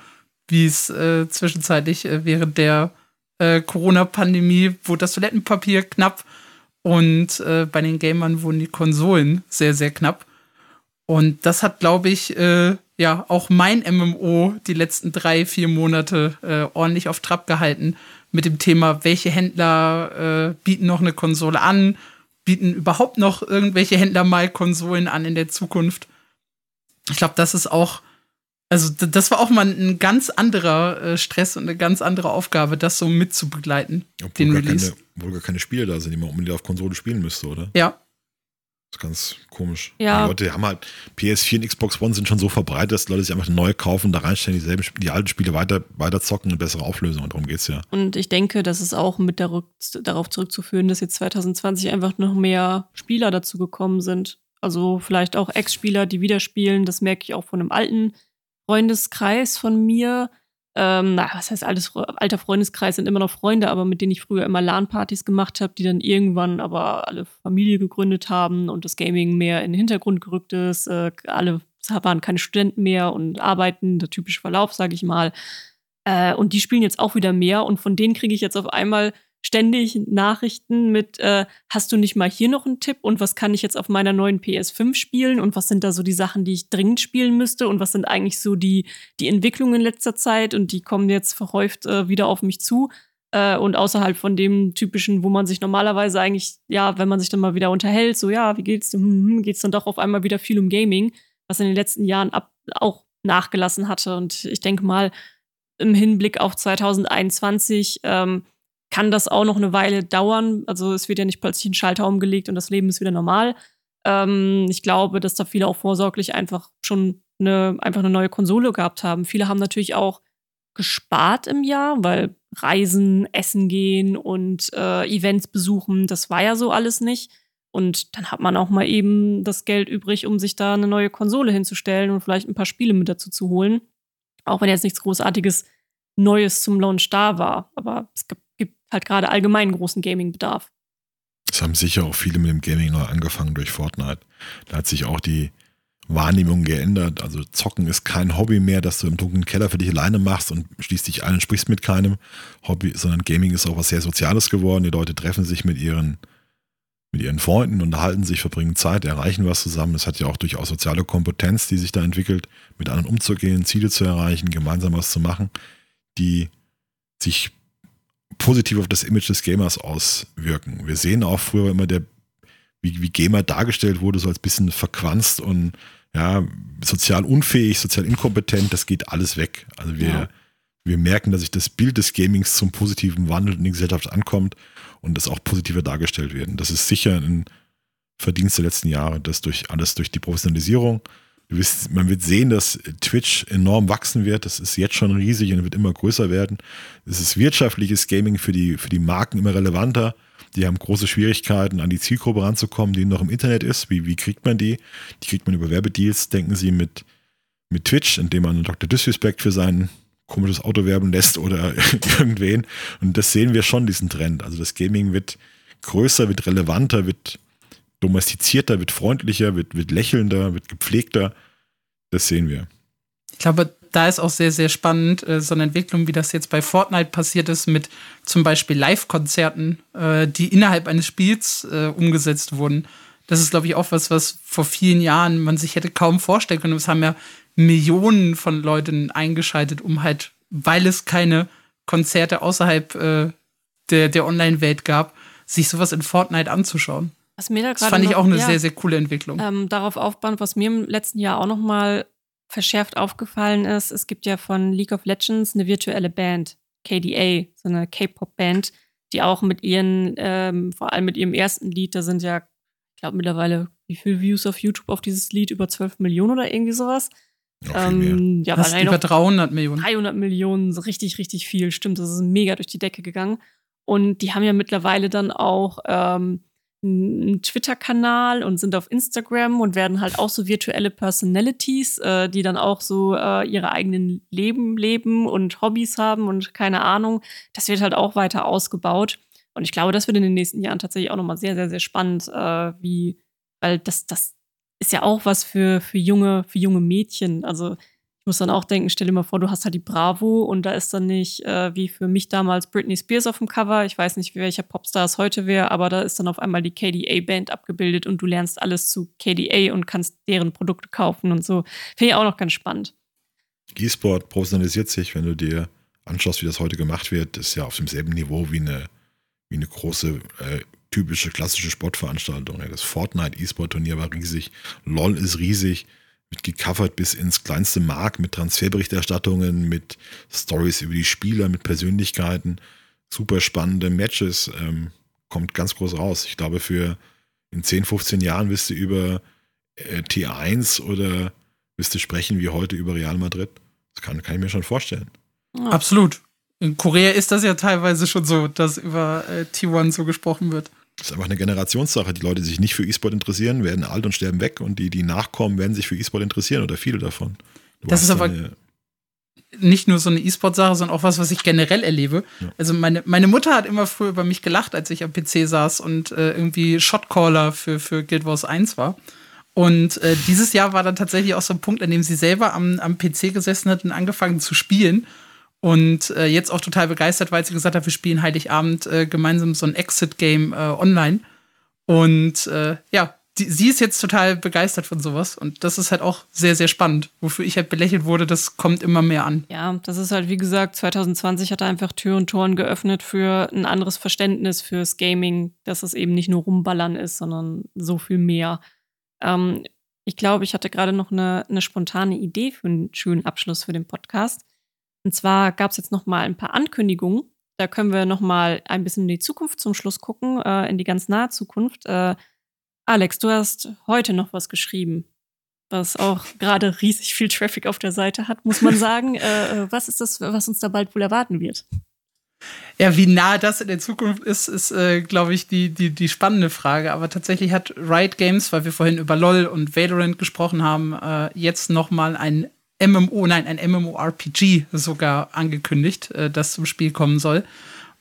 wie es äh, zwischenzeitlich äh, während der Corona-Pandemie, wo das Toilettenpapier knapp und bei den Gamern wurden die Konsolen sehr, sehr knapp. Und das hat, glaube ich, ja auch mein MMO die letzten drei, vier Monate äh, ordentlich auf Trab gehalten mit dem Thema, welche Händler äh, bieten noch eine Konsole an, bieten überhaupt noch irgendwelche Händler mal Konsolen an in der Zukunft. Ich glaube, das ist auch, also das war auch mal ein ganz anderer äh, Stress und eine ganz andere Aufgabe, das so mitzubegleiten.
Obwohl den gar Release. Keine, obwohl gar keine Spiele da sind, die man unbedingt auf Konsole spielen müsste, oder?
Ja,
das ist ganz komisch.
Ja.
Die Leute haben halt PS4 und Xbox One sind schon so verbreitet, dass Leute sich einfach neu kaufen, da reinstellen, dieselben, die alten Spiele weiter, weiter zocken und bessere Auflösung. Und darum geht es ja.
Und ich denke, das ist auch mit der, darauf zurückzuführen, dass jetzt 2020 einfach noch mehr Spieler dazu gekommen sind. Also vielleicht auch Ex-Spieler, die wieder spielen. Das merke ich auch von einem alten Freundeskreis von mir, ähm, na, was heißt alles, alter Freundeskreis sind immer noch Freunde, aber mit denen ich früher immer LAN-Partys gemacht habe, die dann irgendwann aber alle Familie gegründet haben und das Gaming mehr in den Hintergrund gerückt ist. Äh, alle waren keine Studenten mehr und arbeiten, der typische Verlauf, sage ich mal. Äh, und die spielen jetzt auch wieder mehr und von denen kriege ich jetzt auf einmal ständig Nachrichten mit, äh, hast du nicht mal hier noch einen Tipp? Und was kann ich jetzt auf meiner neuen PS5 spielen? Und was sind da so die Sachen, die ich dringend spielen müsste? Und was sind eigentlich so die, die Entwicklungen in letzter Zeit? Und die kommen jetzt verhäuft äh, wieder auf mich zu. Äh, und außerhalb von dem typischen, wo man sich normalerweise eigentlich, ja, wenn man sich dann mal wieder unterhält, so, ja, wie geht's, hm, hm, geht's dann doch auf einmal wieder viel um Gaming, was in den letzten Jahren ab, auch nachgelassen hatte. Und ich denke mal, im Hinblick auf 2021, ähm, kann das auch noch eine Weile dauern. Also es wird ja nicht plötzlich ein Schalter umgelegt und das Leben ist wieder normal. Ähm, ich glaube, dass da viele auch vorsorglich einfach schon eine, einfach eine neue Konsole gehabt haben. Viele haben natürlich auch gespart im Jahr, weil Reisen, Essen gehen und äh, Events besuchen, das war ja so alles nicht. Und dann hat man auch mal eben das Geld übrig, um sich da eine neue Konsole hinzustellen und vielleicht ein paar Spiele mit dazu zu holen. Auch wenn jetzt nichts Großartiges Neues zum Launch da war. Aber es gibt halt gerade allgemein großen Gaming-Bedarf.
Es haben sicher auch viele mit dem Gaming neu angefangen durch Fortnite. Da hat sich auch die Wahrnehmung geändert. Also Zocken ist kein Hobby mehr, dass du im dunklen Keller für dich alleine machst und schließt dich ein und sprichst mit keinem Hobby, sondern Gaming ist auch was sehr Soziales geworden. Die Leute treffen sich mit ihren, mit ihren Freunden, unterhalten sich, verbringen Zeit, erreichen was zusammen. Es hat ja auch durchaus soziale Kompetenz, die sich da entwickelt, mit anderen umzugehen, Ziele zu erreichen, gemeinsam was zu machen, die sich positiv auf das Image des Gamers auswirken. Wir sehen auch früher immer der, wie, wie Gamer dargestellt wurde, so als bisschen verquanzt und ja, sozial unfähig, sozial inkompetent, das geht alles weg. Also wir, ja. wir merken, dass sich das Bild des Gamings zum positiven Wandel in die Gesellschaft ankommt und das auch positiver dargestellt wird. Das ist sicher ein Verdienst der letzten Jahre, das durch alles durch die Professionalisierung, Wirst, man wird sehen, dass Twitch enorm wachsen wird. Das ist jetzt schon riesig und wird immer größer werden. Es ist wirtschaftliches Gaming für die, für die Marken immer relevanter. Die haben große Schwierigkeiten, an die Zielgruppe ranzukommen, die noch im Internet ist. Wie, wie kriegt man die? Die kriegt man über Werbedeals, denken Sie, mit, mit Twitch, indem man Dr. Disrespect für sein komisches Auto werben lässt oder irgendwen. Und das sehen wir schon, diesen Trend. Also das Gaming wird größer, wird relevanter, wird domestizierter, wird freundlicher, wird, wird lächelnder, wird gepflegter. Das sehen wir.
Ich glaube, da ist auch sehr, sehr spannend, äh, so eine Entwicklung, wie das jetzt bei Fortnite passiert ist, mit zum Beispiel Live-Konzerten, äh, die innerhalb eines Spiels äh, umgesetzt wurden. Das ist, glaube ich, auch was, was vor vielen Jahren man sich hätte kaum vorstellen können. Es haben ja Millionen von Leuten eingeschaltet, um halt, weil es keine Konzerte außerhalb äh, der, der Online-Welt gab, sich sowas in Fortnite anzuschauen.
Was mir da
das fand ich auch eine ja, sehr, sehr coole Entwicklung.
Ähm, darauf aufbauen, was mir im letzten Jahr auch noch mal verschärft aufgefallen ist, es gibt ja von League of Legends eine virtuelle Band, KDA, so eine K-Pop-Band, die auch mit ihren, ähm, vor allem mit ihrem ersten Lied, da sind ja, ich glaube mittlerweile, wie viele Views auf YouTube auf dieses Lied? Über 12 Millionen oder irgendwie sowas.
Ähm, ja, das über 300 Millionen.
300 Millionen, so richtig, richtig viel. Stimmt, das ist mega durch die Decke gegangen. Und die haben ja mittlerweile dann auch ähm, einen Twitter-Kanal und sind auf Instagram und werden halt auch so virtuelle Personalities, äh, die dann auch so äh, ihre eigenen Leben leben und Hobbys haben und keine Ahnung. Das wird halt auch weiter ausgebaut. Und ich glaube, das wird in den nächsten Jahren tatsächlich auch nochmal sehr, sehr, sehr spannend, äh, wie, weil das, das ist ja auch was für, für junge, für junge Mädchen. Also muss dann auch denken, stell dir mal vor, du hast halt die Bravo und da ist dann nicht, äh, wie für mich damals Britney Spears auf dem Cover. Ich weiß nicht, welcher Popstar es heute wäre, aber da ist dann auf einmal die KDA-Band abgebildet und du lernst alles zu KDA und kannst deren Produkte kaufen und so. Finde ich auch noch ganz spannend.
E-Sport professionalisiert sich, wenn du dir anschaust, wie das heute gemacht wird, ist ja auf demselben Niveau wie eine, wie eine große äh, typische klassische Sportveranstaltung. Das Fortnite E-Sport-Turnier war riesig, LOL ist riesig mit gecovert bis ins kleinste Mark, mit Transferberichterstattungen, mit Stories über die Spieler, mit Persönlichkeiten, super spannende Matches, ähm, kommt ganz groß raus. Ich glaube, für in 10, 15 Jahren wirst du über äh, T1 oder wirst du sprechen wie heute über Real Madrid. Das kann, kann ich mir schon vorstellen.
Ja. Absolut. In Korea ist das ja teilweise schon so, dass über äh, T1 so gesprochen wird.
Das ist einfach eine Generationssache. Die Leute, die sich nicht für E-Sport interessieren, werden alt und sterben weg und die, die nachkommen, werden sich für E-Sport interessieren oder viele davon.
Du das ist aber nicht nur so eine E-Sport-Sache, sondern auch was, was ich generell erlebe. Ja. Also meine, meine Mutter hat immer früher über mich gelacht, als ich am PC saß und äh, irgendwie Shotcaller für, für Guild Wars 1 war. Und äh, dieses Jahr war dann tatsächlich auch so ein Punkt, an dem sie selber am, am PC gesessen hat und angefangen zu spielen. Und äh, jetzt auch total begeistert, weil sie gesagt hat, wir spielen Heiligabend äh, gemeinsam so ein Exit-Game äh, online. Und äh, ja, die, sie ist jetzt total begeistert von sowas. Und das ist halt auch sehr, sehr spannend. Wofür ich halt belächelt wurde, das kommt immer mehr an.
Ja, das ist halt, wie gesagt, 2020 hat er einfach Tür und Toren geöffnet für ein anderes Verständnis fürs Gaming, dass es eben nicht nur rumballern ist, sondern so viel mehr. Ähm, ich glaube, ich hatte gerade noch eine, eine spontane Idee für einen schönen Abschluss für den Podcast. Und zwar gab es jetzt noch mal ein paar Ankündigungen. Da können wir noch mal ein bisschen in die Zukunft zum Schluss gucken, äh, in die ganz nahe Zukunft. Äh, Alex, du hast heute noch was geschrieben, was auch gerade riesig viel Traffic auf der Seite hat, muss man sagen. äh, äh was ist das, was uns da bald wohl erwarten wird?
Ja, wie nah das in der Zukunft ist, ist, äh, glaube ich, die, die, die spannende Frage. Aber tatsächlich hat Riot Games, weil wir vorhin über LOL und Valorant gesprochen haben, äh, jetzt noch mal ein MMO, nein, ein MMORPG sogar angekündigt, äh, das zum Spiel kommen soll.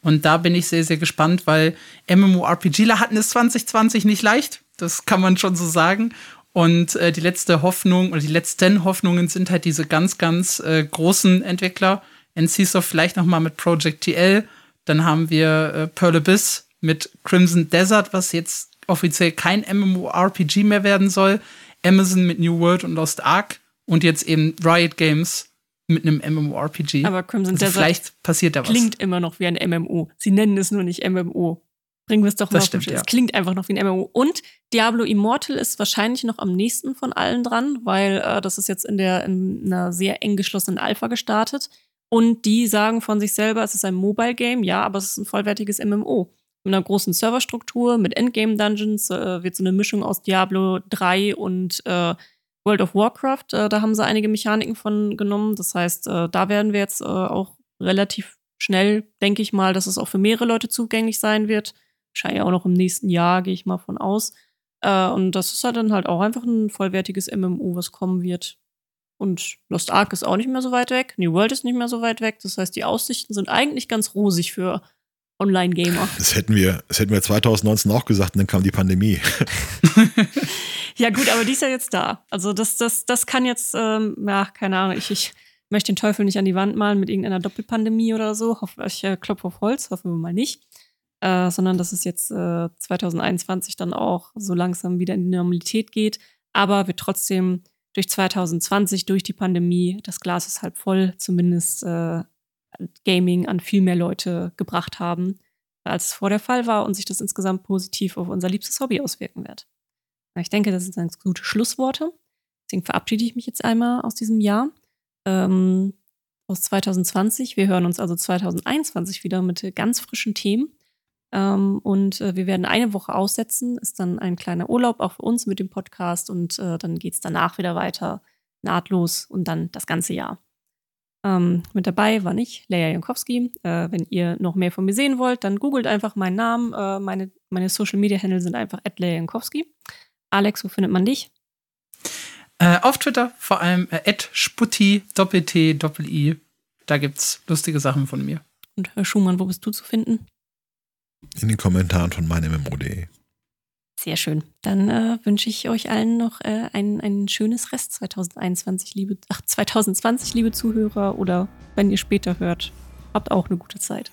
Und da bin ich sehr, sehr gespannt, weil MMORPGler hatten es 2020 nicht leicht. Das kann man schon so sagen. Und äh, die letzte Hoffnung oder die letzten Hoffnungen sind halt diese ganz, ganz äh, großen Entwickler. NCSoft vielleicht noch mal mit Project TL. Dann haben wir äh, Pearl Abyss mit Crimson Desert, was jetzt offiziell kein MMORPG mehr werden soll. Amazon mit New World und Lost Ark und jetzt eben Riot Games mit einem MMORPG.
Aber Crimson
also
Desert
vielleicht passiert da was.
Klingt immer noch wie ein MMO. Sie nennen es nur nicht MMO. Bringen wir es doch mal das stimmt, ja. Es klingt einfach noch wie ein MMO. Und Diablo Immortal ist wahrscheinlich noch am nächsten von allen dran, weil äh, das ist jetzt in, der, in einer sehr eng geschlossenen Alpha gestartet. Und die sagen von sich selber, es ist ein Mobile Game, ja, aber es ist ein vollwertiges MMO. Mit einer großen Serverstruktur, mit Endgame Dungeons, äh, wird so eine Mischung aus Diablo 3 und äh, World of Warcraft, äh, da haben sie einige Mechaniken von genommen. Das heißt, äh, da werden wir jetzt äh, auch relativ schnell, denke ich mal, dass es auch für mehrere Leute zugänglich sein wird. Wahrscheinlich auch noch im nächsten Jahr, gehe ich mal von aus. Äh, und das ist halt dann halt auch einfach ein vollwertiges MMO, was kommen wird. Und Lost Ark ist auch nicht mehr so weit weg. New World ist nicht mehr so weit weg. Das heißt, die Aussichten sind eigentlich ganz rosig für Online-Gamer.
Das hätten wir, das hätten wir 2019 auch gesagt und dann kam die Pandemie.
ja, gut, aber die ist ja jetzt da. Also das, das, das kann jetzt, ähm, ja, keine Ahnung, ich, ich möchte den Teufel nicht an die Wand malen mit irgendeiner Doppelpandemie oder so. Hoff, ich äh, klopfe auf Holz, hoffen wir mal nicht. Äh, sondern dass es jetzt äh, 2021 dann auch so langsam wieder in die Normalität geht. Aber wir trotzdem durch 2020, durch die Pandemie, das Glas ist halb voll, zumindest äh, Gaming an viel mehr Leute gebracht haben, als es vor der Fall war und sich das insgesamt positiv auf unser liebstes Hobby auswirken wird. Ich denke, das sind ganz gute Schlussworte. Deswegen verabschiede ich mich jetzt einmal aus diesem Jahr. Ähm, aus 2020. Wir hören uns also 2021 wieder mit ganz frischen Themen. Ähm, und äh, wir werden eine Woche aussetzen. Ist dann ein kleiner Urlaub auch für uns mit dem Podcast. Und äh, dann geht es danach wieder weiter, nahtlos und dann das ganze Jahr. Ähm, mit dabei war ich, Leia Jankowski. Äh, wenn ihr noch mehr von mir sehen wollt, dann googelt einfach meinen Namen. Äh, meine meine Social Media Handle sind einfach Leia Jankowski. Alex, wo findet man dich?
Äh, auf Twitter vor allem äh, sputti doppel-t doppel-i. Da gibt's lustige Sachen von mir.
Und Herr Schumann, wo bist du zu finden?
In den Kommentaren von meinem MMO.de.
Sehr schön. Dann äh, wünsche ich euch allen noch äh, ein, ein schönes Rest 2021, liebe, ach, 2020, liebe Zuhörer, oder wenn ihr später hört, habt auch eine gute Zeit.